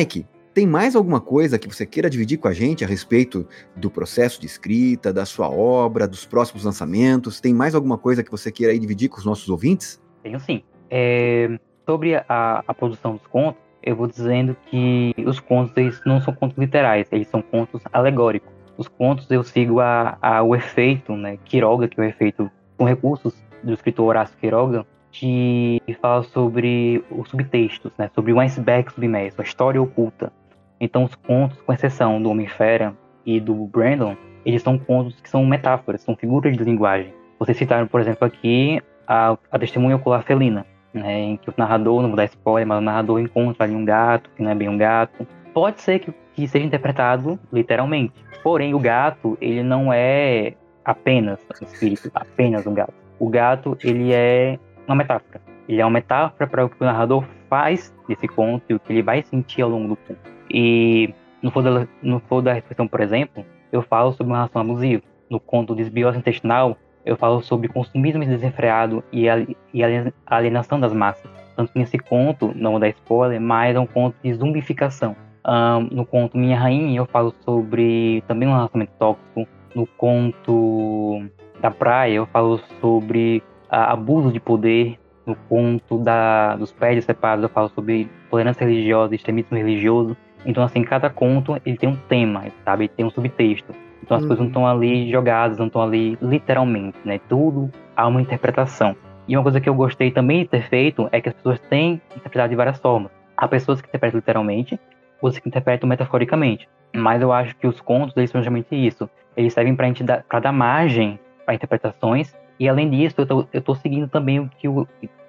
Ike, tem mais alguma coisa que você queira dividir com a gente a respeito do processo de escrita, da sua obra, dos próximos lançamentos? Tem mais alguma coisa que você queira dividir com os nossos ouvintes? Tenho sim. É, sobre a, a, produção dos contos, eu vou dizendo que os contos eles não são contos literais, eles são contos alegóricos. Os contos eu sigo a, a, o efeito, né, Quiroga, que é o efeito com recursos do escritor Horácio Quiroga, que fala sobre os subtextos, né, sobre o iceberg submerso, a história oculta. Então, os contos, com exceção do Homem-Fera e do Brandon, eles são contos que são metáforas, são figuras de linguagem. Vocês citaram, por exemplo, aqui a, a testemunha ocular felina, né, em que o narrador, não vou dar spoiler, mas o narrador encontra ali um gato, que não é bem um gato. Pode ser que, que seja interpretado literalmente, porém o gato, ele não é apenas um espírito, apenas um gato. O gato, ele é uma metáfora. Ele é uma metáfora para o que o narrador faz desse conto e o que ele vai sentir ao longo do conto. E no For da, no da por exemplo, eu falo sobre uma relação abusiva. No conto Desbiose Intestinal, eu falo sobre consumismo desenfreado e e alienação das massas. Tanto nesse conto, não vou dar spoiler, mas é um conto de zumbificação. Um, no conto Minha Rainha, eu falo sobre também um relacionamento tóxico. No conto da Praia, eu falo sobre abuso de poder. No conto da, dos prédios separados, eu falo sobre tolerância religiosa, extremismo religioso. Então, assim, cada conto ele tem um tema, sabe? Ele tem um subtexto. Então, as uhum. coisas não estão ali jogadas, não estão ali literalmente, né? Tudo há uma interpretação. E uma coisa que eu gostei também de ter feito é que as pessoas têm interpretado de várias formas. Há pessoas que interpretam literalmente, outras que interpretam metaforicamente. Mas eu acho que os contos, eles são justamente isso. Eles servem para dar, dar margem para interpretações e além disso, eu tô, eu tô seguindo também o que o,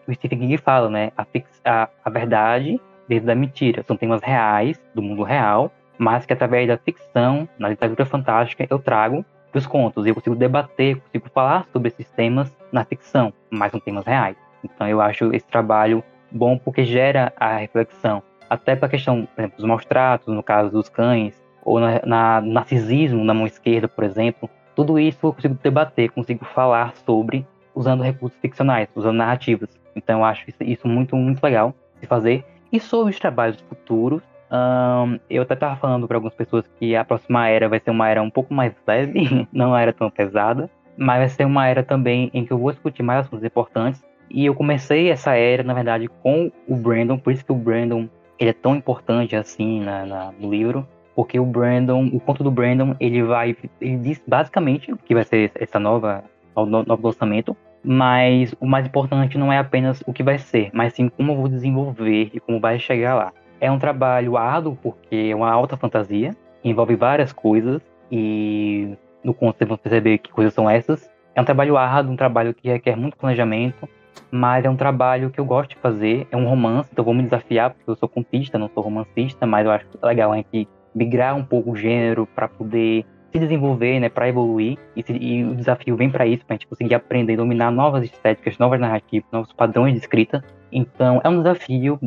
o Stephen King fala, né? A, fix, a, a verdade dentro da mentira. São temas reais, do mundo real, mas que através da ficção, na literatura fantástica, eu trago os contos. Eu consigo debater, consigo falar sobre esses temas na ficção, mas são temas reais. Então eu acho esse trabalho bom porque gera a reflexão. Até para a questão, por exemplo, dos maus tratos, no caso dos cães, ou na, na narcisismo na mão esquerda, por exemplo, tudo isso eu consigo debater, consigo falar sobre usando recursos ficcionais, usando narrativas. Então eu acho isso muito, muito legal de fazer. E sobre os trabalhos futuros, um, eu até estava falando para algumas pessoas que a próxima era vai ser uma era um pouco mais leve, (laughs) não uma era tão pesada, mas vai ser uma era também em que eu vou discutir mais assuntos importantes. E eu comecei essa era, na verdade, com o Brandon, por isso que o Brandon ele é tão importante assim na, na, no livro, porque o Brandon, o conto do Brandon, ele vai, ele diz basicamente o que vai ser essa nova, o novo lançamento, mas o mais importante não é apenas o que vai ser, mas sim como eu vou desenvolver e como vai chegar lá. É um trabalho árduo porque é uma alta fantasia, envolve várias coisas e no conto vocês vão perceber que coisas são essas. É um trabalho árduo, um trabalho que requer muito planejamento, mas é um trabalho que eu gosto de fazer. É um romance, então vou me desafiar porque eu sou contista, não sou romancista, mas eu acho legal é que migrar um pouco o gênero para poder se desenvolver, né, para evoluir. E, se, e, o desafio vem para isso, para a gente conseguir aprender, dominar novas estéticas, novas narrativas, novos padrões de escrita. Então é um desafio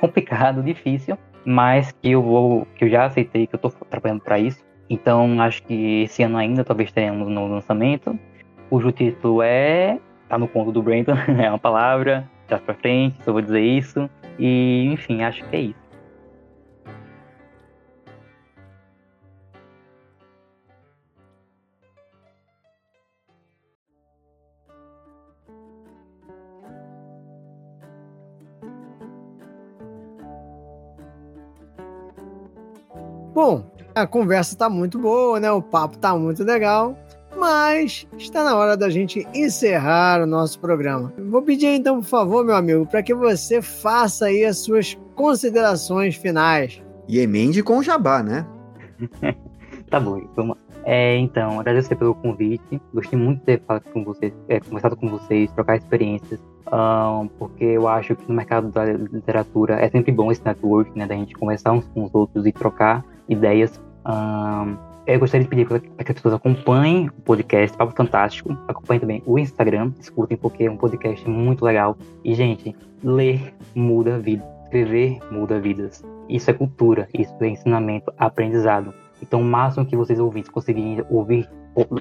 complicado, (laughs) difícil, mas que eu vou, que eu já aceitei, que eu estou trabalhando para isso. Então acho que esse ano ainda talvez tenhamos um novo lançamento, cujo título é. tá no conto do Brandon, (laughs) é uma palavra, já pra frente, só vou dizer isso. E enfim, acho que é isso. Bom, a conversa tá muito boa, né? O papo tá muito legal. Mas está na hora da gente encerrar o nosso programa. Vou pedir então, por favor, meu amigo, para que você faça aí as suas considerações finais. E emende com o jabá, né? (laughs) tá bom, vamos é, então, agradecer pelo convite. Gostei muito de ter falado com vocês, é, conversado com vocês, trocar experiências, um, porque eu acho que no mercado da literatura é sempre bom esse network, né, da gente conversar uns com os outros e trocar ideias. Um, eu gostaria de pedir para que as pessoas acompanhem o podcast Papo Fantástico, acompanhem também o Instagram, escutem porque é um podcast muito legal. E, gente, ler muda vida, escrever muda vidas. Isso é cultura, isso é ensinamento, aprendizado. Então, o máximo que vocês ouvintes conseguirem ouvir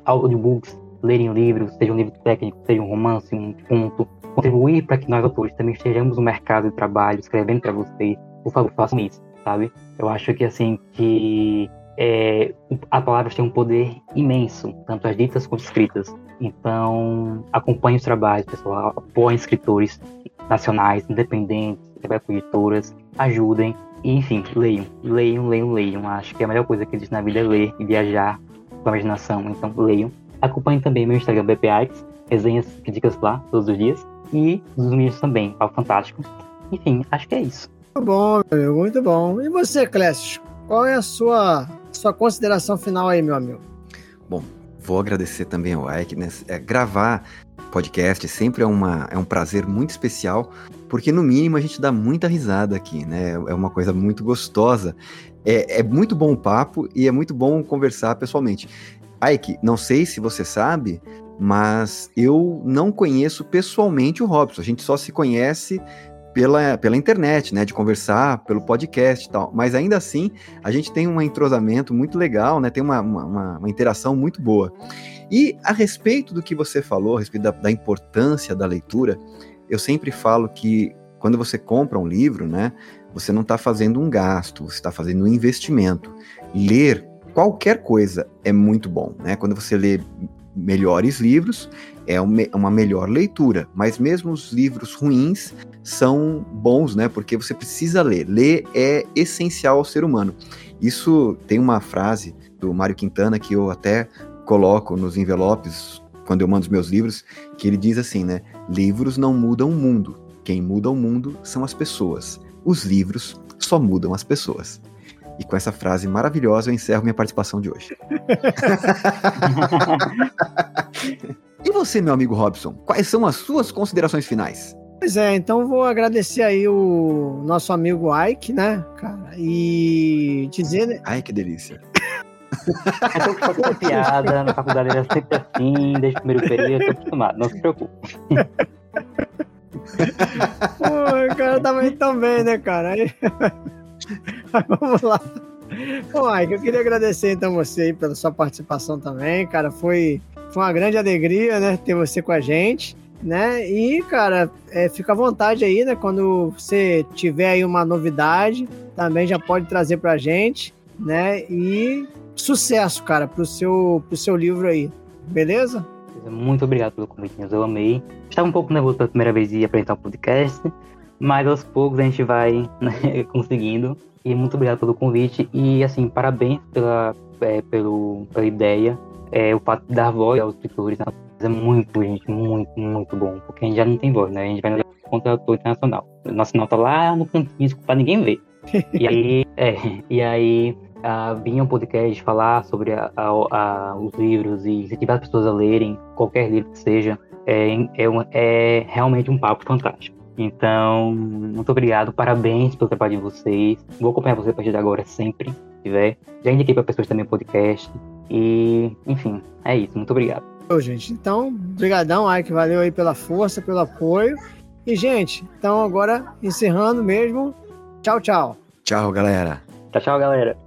audiobooks, lerem livros, seja um livro técnico, seja um romance, um conto, contribuir para que nós autores também estejamos no mercado de trabalho, escrevendo para vocês, por favor, façam isso, sabe? Eu acho que assim que é, a palavra tem um poder imenso, tanto as ditas quanto escritas. Então, acompanhe os trabalhos, pessoal, apoiem escritores nacionais, independentes, editoras, ajudem. E, enfim, leiam, leiam, leiam, leiam. Acho que a melhor coisa que existe na vida é ler e viajar com a imaginação. Então, leiam. Acompanhe também meu Instagram, BPAX, resenhas críticas lá todos os dias. E os vídeos também, ao Fantástico. Enfim, acho que é isso. Muito bom, meu amigo, muito bom. E você, Clécio? Qual é a sua, sua consideração final aí, meu amigo? Bom, vou agradecer também ao Ike, né? É, gravar podcast sempre é, uma, é um prazer muito especial, porque no mínimo a gente dá muita risada aqui, né? É uma coisa muito gostosa. É, é muito bom o papo e é muito bom conversar pessoalmente. Ike, não sei se você sabe, mas eu não conheço pessoalmente o Robson. A gente só se conhece pela, pela internet, né, de conversar, pelo podcast e tal. Mas ainda assim, a gente tem um entrosamento muito legal, né, tem uma, uma, uma interação muito boa. E a respeito do que você falou, a respeito da, da importância da leitura, eu sempre falo que quando você compra um livro, né, você não está fazendo um gasto, você está fazendo um investimento. Ler qualquer coisa é muito bom, né? Quando você lê melhores livros, é uma melhor leitura. Mas mesmo os livros ruins são bons, né? Porque você precisa ler. Ler é essencial ao ser humano. Isso tem uma frase do Mário Quintana que eu até coloco nos envelopes quando eu mando os meus livros, que ele diz assim, né? Livros não mudam o mundo. Quem muda o mundo são as pessoas. Os livros só mudam as pessoas. E com essa frase maravilhosa eu encerro minha participação de hoje. (laughs) e você, meu amigo Robson, quais são as suas considerações finais? Pois é, então vou agradecer aí o nosso amigo Ike, né, cara? E dizer. Ai, que delícia. Eu tô acostumado piada, na faculdade era sempre assim, desde o primeiro período, eu tô acostumado, não se preocupe. (laughs) Pô, o cara tava indo tão bem, né, cara? Aí... (laughs) Vamos lá. Bom, Ike, eu queria agradecer então você aí pela sua participação também, cara. Foi, foi uma grande alegria, né, ter você com a gente, né? E, cara, é, fica à vontade aí, né? Quando você tiver aí uma novidade, também já pode trazer pra gente, né? E sucesso, cara, pro seu, pro seu livro aí, beleza? Muito obrigado pelo convite, eu amei. Estava um pouco nervoso pela primeira vez de apresentar um podcast, mas aos poucos a gente vai né, (laughs) conseguindo. E muito obrigado pelo convite. E assim, parabéns pela, é, pelo, pela ideia. É, o fato de dar voz aos escritores é muito, gente, muito, muito bom. Porque a gente já não tem voz, né? A gente vai no contrator internacional. O nosso sinal tá lá no cantinho pra ninguém ver. e aí, (laughs) é, e aí uh, vinha um podcast falar sobre a, a, a, os livros e incentivar as pessoas a lerem qualquer livro que seja. É, é, é realmente um papo fantástico. Então, muito obrigado, parabéns pelo trabalho de vocês. Vou acompanhar vocês a partir de agora sempre, se tiver. Já indiquei para pessoas também o podcast. E, enfim, é isso. Muito obrigado. Ô, gente, então, brigadão, Ike, valeu aí pela força, pelo apoio. E, gente, então agora encerrando mesmo. Tchau, tchau. Tchau, galera. Tchau, tchau, galera.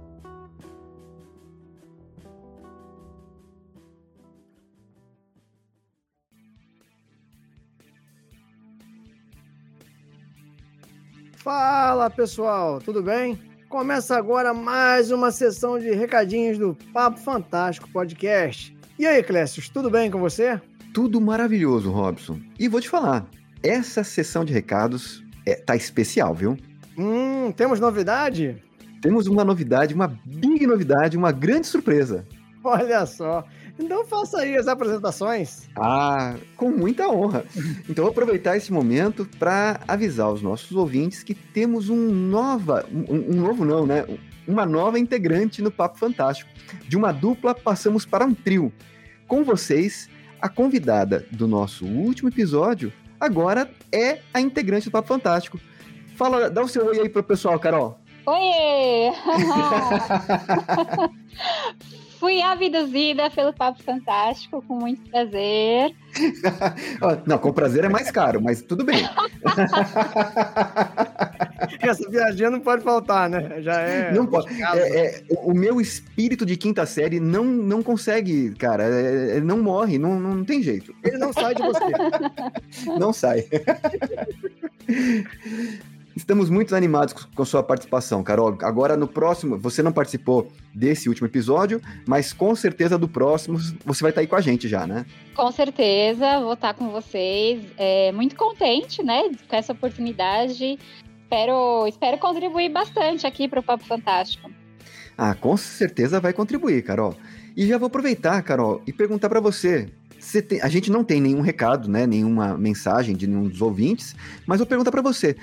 Fala pessoal, tudo bem? Começa agora mais uma sessão de recadinhos do Papo Fantástico Podcast. E aí, Clécio, tudo bem com você? Tudo maravilhoso, Robson. E vou te falar, essa sessão de recados é, tá especial, viu? Hum, temos novidade? Temos uma novidade, uma big novidade, uma grande surpresa. Olha só. Então faça aí as apresentações. Ah, com muita honra. Então vou aproveitar esse momento para avisar os nossos ouvintes que temos um nova, um, um, novo não, né? Uma nova integrante no Papo Fantástico. De uma dupla passamos para um trio. Com vocês, a convidada do nosso último episódio agora é a integrante do Papo Fantástico. Fala, dá o seu oi aí pro pessoal, Carol. Oi! (laughs) (laughs) Fui abduzida pelo Papo Fantástico, com muito prazer. (laughs) não, com prazer é mais caro, mas tudo bem. (laughs) Essa viagem não pode faltar, né? Já é. Não pode. É, é, o meu espírito de quinta série não, não consegue, cara. É, é, não morre, não, não tem jeito. Ele não sai de você. (laughs) não sai. Estamos muito animados com sua participação, Carol. Agora, no próximo, você não participou desse último episódio, mas com certeza do próximo você vai estar aí com a gente já, né? Com certeza, vou estar com vocês. É, muito contente, né, com essa oportunidade. Espero, espero contribuir bastante aqui para o Papo Fantástico. Ah, com certeza vai contribuir, Carol. E já vou aproveitar, Carol, e perguntar para você. você tem, a gente não tem nenhum recado, né, nenhuma mensagem de nenhum dos ouvintes, mas vou perguntar para você.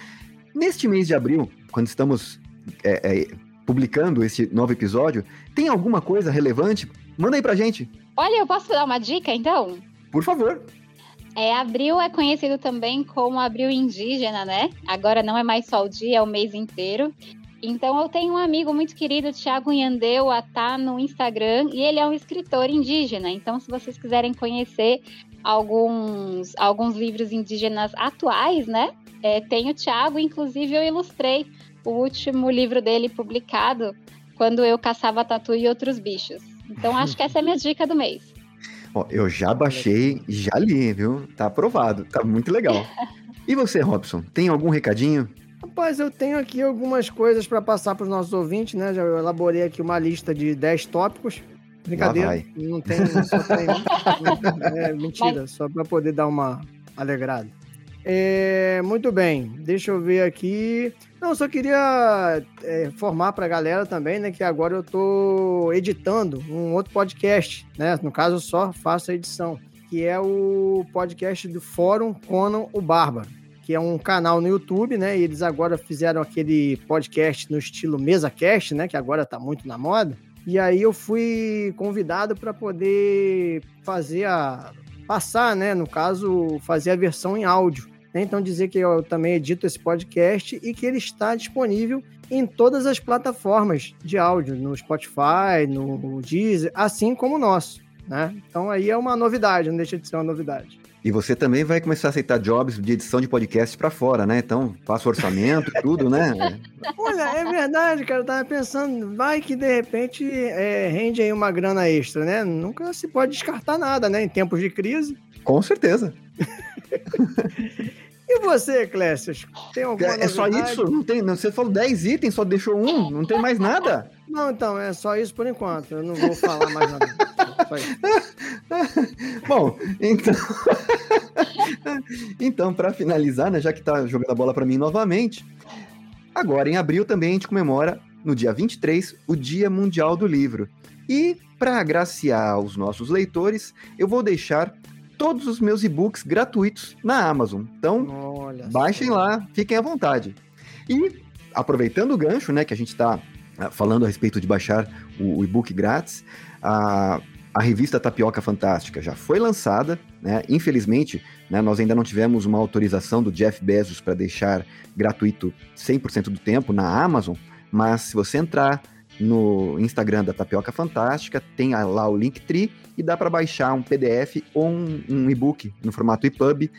Neste mês de abril, quando estamos é, é, publicando esse novo episódio, tem alguma coisa relevante? Manda aí pra gente. Olha, eu posso dar uma dica então? Por favor. É, abril é conhecido também como abril indígena, né? Agora não é mais só o dia, é o mês inteiro. Então eu tenho um amigo muito querido, Thiago Yandeu, tá no Instagram, e ele é um escritor indígena. Então, se vocês quiserem conhecer alguns, alguns livros indígenas atuais, né? É, tem o Thiago, inclusive eu ilustrei o último livro dele publicado, quando eu caçava tatu e outros bichos. Então acho que essa é a minha (laughs) dica do mês. Ó, eu já baixei, já li, viu? Tá aprovado, tá muito legal. (laughs) E você, Robson, tem algum recadinho? Rapaz, eu tenho aqui algumas coisas para passar para os nossos ouvintes, né? Já elaborei aqui uma lista de 10 tópicos. Brincadeira, não tem, só tem. (laughs) é mentira, Mas... só para poder dar uma alegrada. É, muito bem, deixa eu ver aqui. Não, só queria é, formar para a galera também, né, que agora eu estou editando um outro podcast, né? No caso, só faço a edição, que é o podcast do Fórum Conan o Bárbaro, que é um canal no YouTube, né? E eles agora fizeram aquele podcast no estilo mesa cast, né? Que agora está muito na moda. E aí eu fui convidado para poder fazer a passar, né, no caso, fazer a versão em áudio. Né? Então dizer que eu também edito esse podcast e que ele está disponível em todas as plataformas de áudio, no Spotify, no Deezer, assim como o nosso. Né? Então aí é uma novidade, não deixa de ser uma novidade. E você também vai começar a aceitar jobs de edição de podcast para fora, né? Então, passa orçamento, (laughs) tudo, né? Olha, é verdade, cara. Eu tava pensando, vai que de repente é, rende aí uma grana extra, né? Nunca se pode descartar nada, né? Em tempos de crise. Com certeza. (laughs) e você, Clécio? Tem alguma É, é só isso? Não tem, você falou 10 itens, só deixou um? Não tem mais nada? Não, então, é só isso por enquanto. Eu não vou falar mais nada. (laughs) Bom, então. (laughs) então, para finalizar, né, já que tá jogando a bola para mim novamente, agora em abril também a gente comemora, no dia 23, o Dia Mundial do Livro. E, para agraciar os nossos leitores, eu vou deixar todos os meus e-books gratuitos na Amazon. Então, Olha baixem só. lá, fiquem à vontade. E, aproveitando o gancho, né, que a gente está falando a respeito de baixar o, o e-book grátis, a, a revista Tapioca Fantástica já foi lançada, né? Infelizmente, né, nós ainda não tivemos uma autorização do Jeff Bezos para deixar gratuito 100% do tempo na Amazon, mas se você entrar no Instagram da Tapioca Fantástica, tem lá o Linktree e dá para baixar um PDF ou um, um e-book no formato EPUB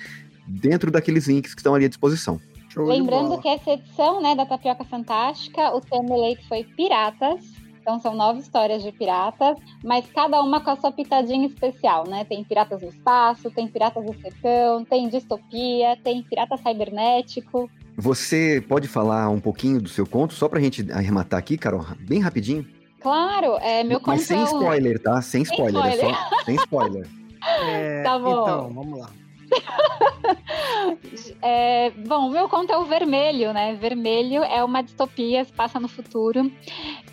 dentro daqueles links que estão ali à disposição. Show Lembrando que essa edição né, da Tapioca Fantástica, o tema eleito foi Piratas, então são nove histórias de piratas, mas cada uma com a sua pitadinha especial, né? Tem piratas no espaço, tem piratas do sertão, tem distopia, tem pirata cibernético. você pode falar um pouquinho do seu conto, só pra gente arrematar aqui, Carol, bem rapidinho? Claro, é meu conto. Mas sem é um- spoiler, tá? Sem spoiler, é spoiler. só sem spoiler. É, (laughs) Tá bom. Então, vamos lá. (laughs) É, bom, meu conto é o Vermelho, né? Vermelho é uma distopia, se passa no futuro.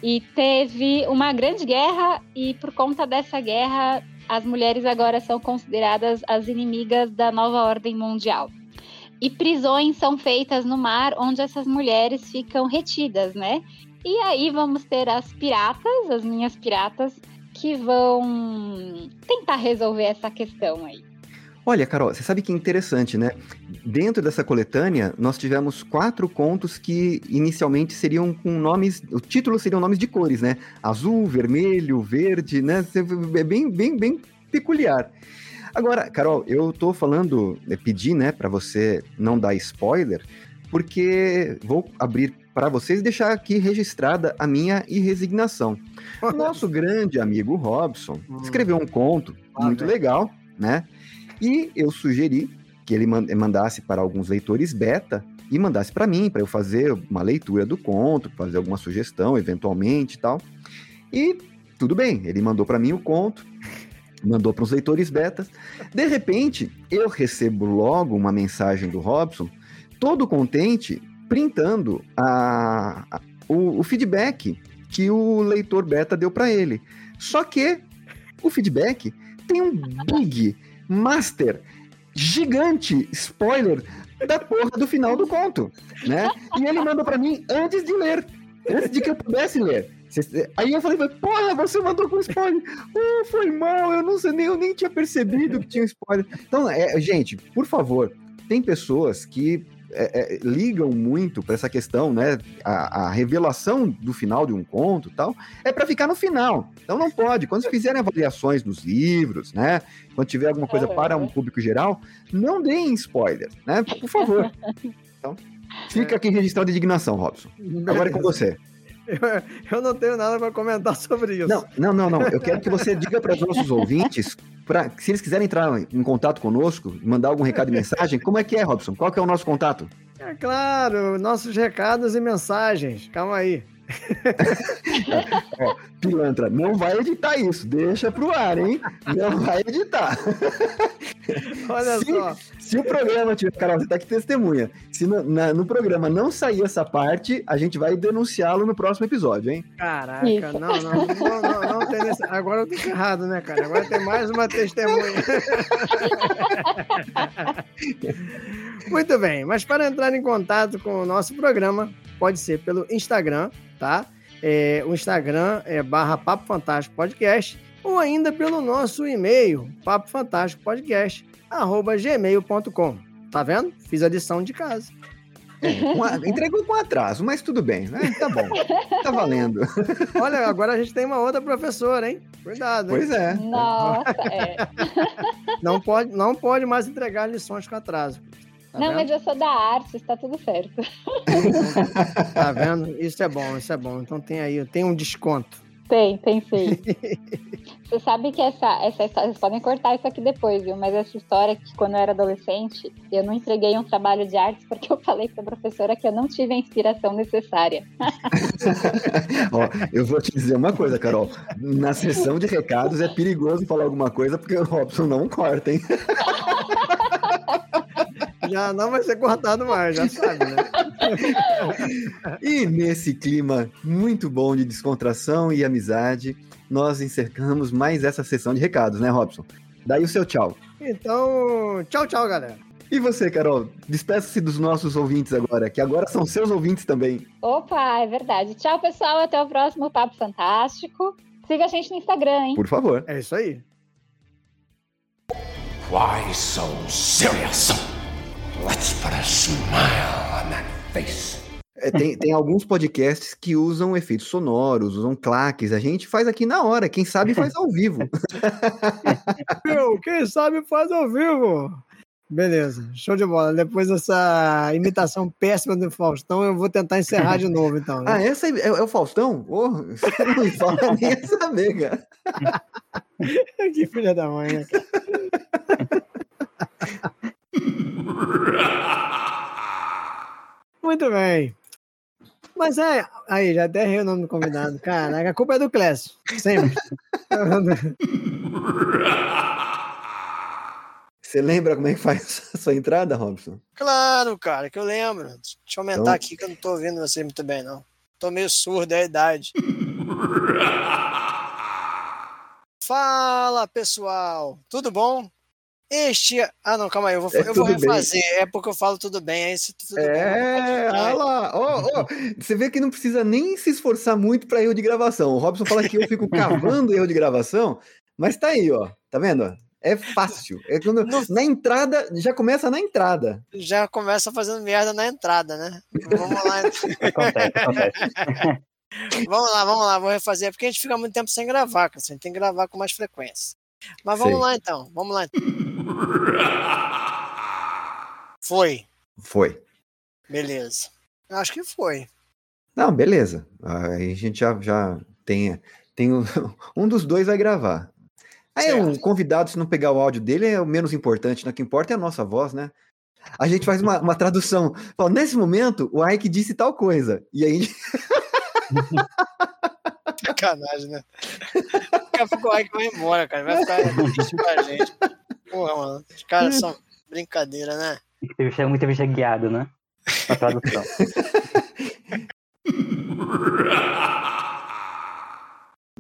E teve uma grande guerra, e por conta dessa guerra, as mulheres agora são consideradas as inimigas da nova ordem mundial. E prisões são feitas no mar, onde essas mulheres ficam retidas, né? E aí vamos ter as piratas, as minhas piratas, que vão tentar resolver essa questão aí. Olha, Carol, você sabe que interessante, né? Dentro dessa coletânea, nós tivemos quatro contos que inicialmente seriam com nomes. O título seriam nomes de cores, né? Azul, vermelho, verde, né? É bem, bem, bem peculiar. Agora, Carol, eu tô falando, eh, pedi, né, para você não dar spoiler, porque vou abrir para vocês e deixar aqui registrada a minha irresignação. O nosso grande amigo Robson Hum. escreveu um conto muito legal, né? E eu sugeri que ele man- mandasse para alguns leitores beta e mandasse para mim, para eu fazer uma leitura do conto, fazer alguma sugestão, eventualmente e tal. E tudo bem, ele mandou para mim o conto, (laughs) mandou para os leitores betas. De repente, eu recebo logo uma mensagem do Robson, todo contente, printando a, a- o, o feedback que o leitor beta deu para ele. Só que o feedback tem um big master gigante spoiler da porra do final do conto, né? E ele mandou para mim antes de ler, antes de que eu pudesse ler. Aí eu falei, porra, você mandou com spoiler. Oh, foi mal, eu não sei, nem, eu nem tinha percebido que tinha spoiler. Então, é, gente, por favor, tem pessoas que é, é, ligam muito para essa questão, né? A, a revelação do final de um conto e tal, é para ficar no final. Então não pode. Quando fizerem avaliações nos livros, né? Quando tiver alguma coisa para um público geral, não deem spoiler, né? Por favor. (laughs) Então, fica aqui registrado a indignação, Robson. Agora é com você. Eu, (laughs) eu não tenho nada para comentar sobre isso. Não, não, não, não. Eu quero que você diga para os nossos ouvintes, pra, se eles quiserem entrar em contato conosco, mandar algum recado e mensagem, como é que é, Robson? Qual que é o nosso contato? É claro, nossos recados e mensagens. Calma aí. (laughs) Ó, pilantra, não vai editar isso, deixa pro ar, hein? Não vai editar. (laughs) Olha Sim. só. Se o programa tiver. Carol, você tá aqui testemunha. Se no, na- no programa não sair essa parte, a gente vai denunciá-lo no próximo episódio, hein? Caraca, não, não, não, não, não tem nesse... Agora eu tô errado, né, cara? Agora tem mais uma testemunha. (laughs) Muito bem, mas para entrar em contato com o nosso programa, pode ser pelo Instagram, tá? É, o Instagram é barra Papo Fantástico Podcast, ou ainda pelo nosso e-mail, papo fantástico podcast, arroba gmail.com. Tá vendo? Fiz a lição de casa. Com a- entregou com atraso, mas tudo bem, né? Tá bom. Tá valendo. (laughs) Olha, agora a gente tem uma outra professora, hein? Cuidado, hein? Pois é. Nossa, é. (laughs) Não pode, não pode mais entregar lições com atraso. Tá Não, vendo? mas eu sou da arte, está tudo certo. (laughs) Tá vendo? Isso é bom, isso é bom. Então tem aí, tem um desconto. Tem, tem sim. (laughs) Você sabe que essa, essa história, vocês podem cortar isso aqui depois, viu? Mas essa história que quando eu era adolescente, eu não entreguei um trabalho de artes porque eu falei pra professora que eu não tive a inspiração necessária. (laughs) Ó, eu vou te dizer uma coisa, Carol. Na sessão de recados é perigoso falar alguma coisa porque o Robson não corta, hein? Já não vai ser cortado mais, já sabe, né? E nesse clima muito bom de descontração e amizade, nós encerramos mais essa sessão de recados, né, Robson? Daí o seu tchau. Então, tchau, tchau, galera. E você, Carol? Despeça-se dos nossos ouvintes agora, que agora são seus ouvintes também. Opa, é verdade. Tchau, pessoal. Até o próximo Papo Fantástico. Siga a gente no Instagram, hein? Por favor. É isso aí. Why so serious? Let's put a smile on that face. É, tem, tem alguns podcasts que usam efeitos sonoros, usam claques. A gente faz aqui na hora. Quem sabe faz ao vivo. (laughs) Meu, quem sabe faz ao vivo. Beleza, show de bola. Depois dessa imitação péssima do Faustão, eu vou tentar encerrar de novo, então. né? Ah, essa é, é o Faustão? Oh, você não me fala (laughs) nem essa amiga. (laughs) que filha da mãe, né? cara? (laughs) Muito bem. Mas é. Aí, já até errei o nome do convidado. Caraca, a culpa é do Clécio. Sempre. (laughs) Você lembra como é que faz a sua entrada, Robson? Claro, cara, que eu lembro. Deixa eu aumentar Então- aqui que eu não tô ouvindo você muito bem, não. Tô meio surdo, é a idade. (laughs) Fala, pessoal. Tudo bom? Este. Ah, não, calma aí. Eu vou, É eu vou tudo bem. refazer. É porque eu falo tudo bem. É isso, tudo É, bom. olha lá. Ó, ó, (laughs) você vê que não precisa nem se esforçar muito para erro de gravação. O Robson fala que eu fico cavando erro de gravação, mas tá aí, ó. Tá vendo? É fácil. É quando, na entrada, já começa na entrada. Já começa fazendo merda na entrada, né? Vamos lá. Acontece, acontece. (laughs) Vamos lá, vamos lá, vou refazer, porque a gente fica muito tempo sem gravar, cara. A gente tem que gravar com mais frequência. Mas vamos Sei. lá então, vamos lá. (laughs) Foi, Foi. beleza. Acho que foi. Não, beleza. Aí a gente já, já tem, tem o- (laughs) um dos dois vai gravar. Aí Certo. um convidado, se não pegar o áudio dele, é o menos importante, né? O que importa é a nossa voz, né? A gente faz uma, uma tradução. Fala, nesse momento, o Ike disse tal coisa. E aí, (laughs) Sacanagem, né? Daqui a pouco o Ike vai embora, cara. Vai ficar triste pra gente. Porra, mano. Os caras são brincadeira, né? Entrevista, muita entrevista guiada, né? A tradução. (laughs)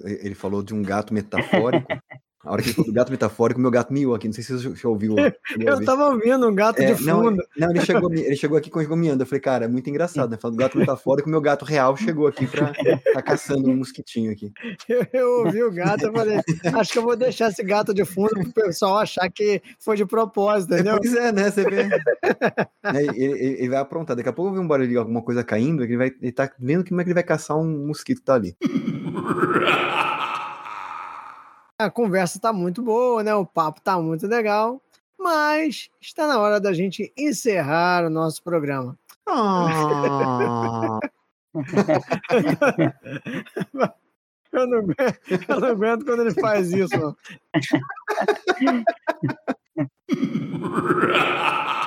ele falou de um gato metafórico. (laughs) A hora que ele falou do gato metafórico, meu gato miou aqui. Não sei se você já ouviu. chegou (laughs) Eu ver. tava ouvindo um gato É, de não, fundo. não, ele chegou, (laughs) ele chegou aqui com miando. Eu falei, cara, é muito engraçado, né? Falando do gato metafórico, meu gato real chegou aqui pra tá caçando um mosquitinho aqui. Eu, eu ouvi o gato, eu falei, acho que eu vou deixar esse gato de fundo pro pessoal achar que foi de propósito, entendeu? Pois é, né? Você vê. É, ele, ele- ele vai aprontar. Daqui a pouco eu vi um barulho, alguma coisa caindo. Ele, vai, ele tá vendo como é que ele vai caçar um mosquito que tá ali. A conversa tá muito boa, né? O papo tá muito legal. Mas está na hora da gente encerrar o nosso programa. Ah, (laughs) Eu não, aguento, eu não aguento quando ele faz isso. (laughs)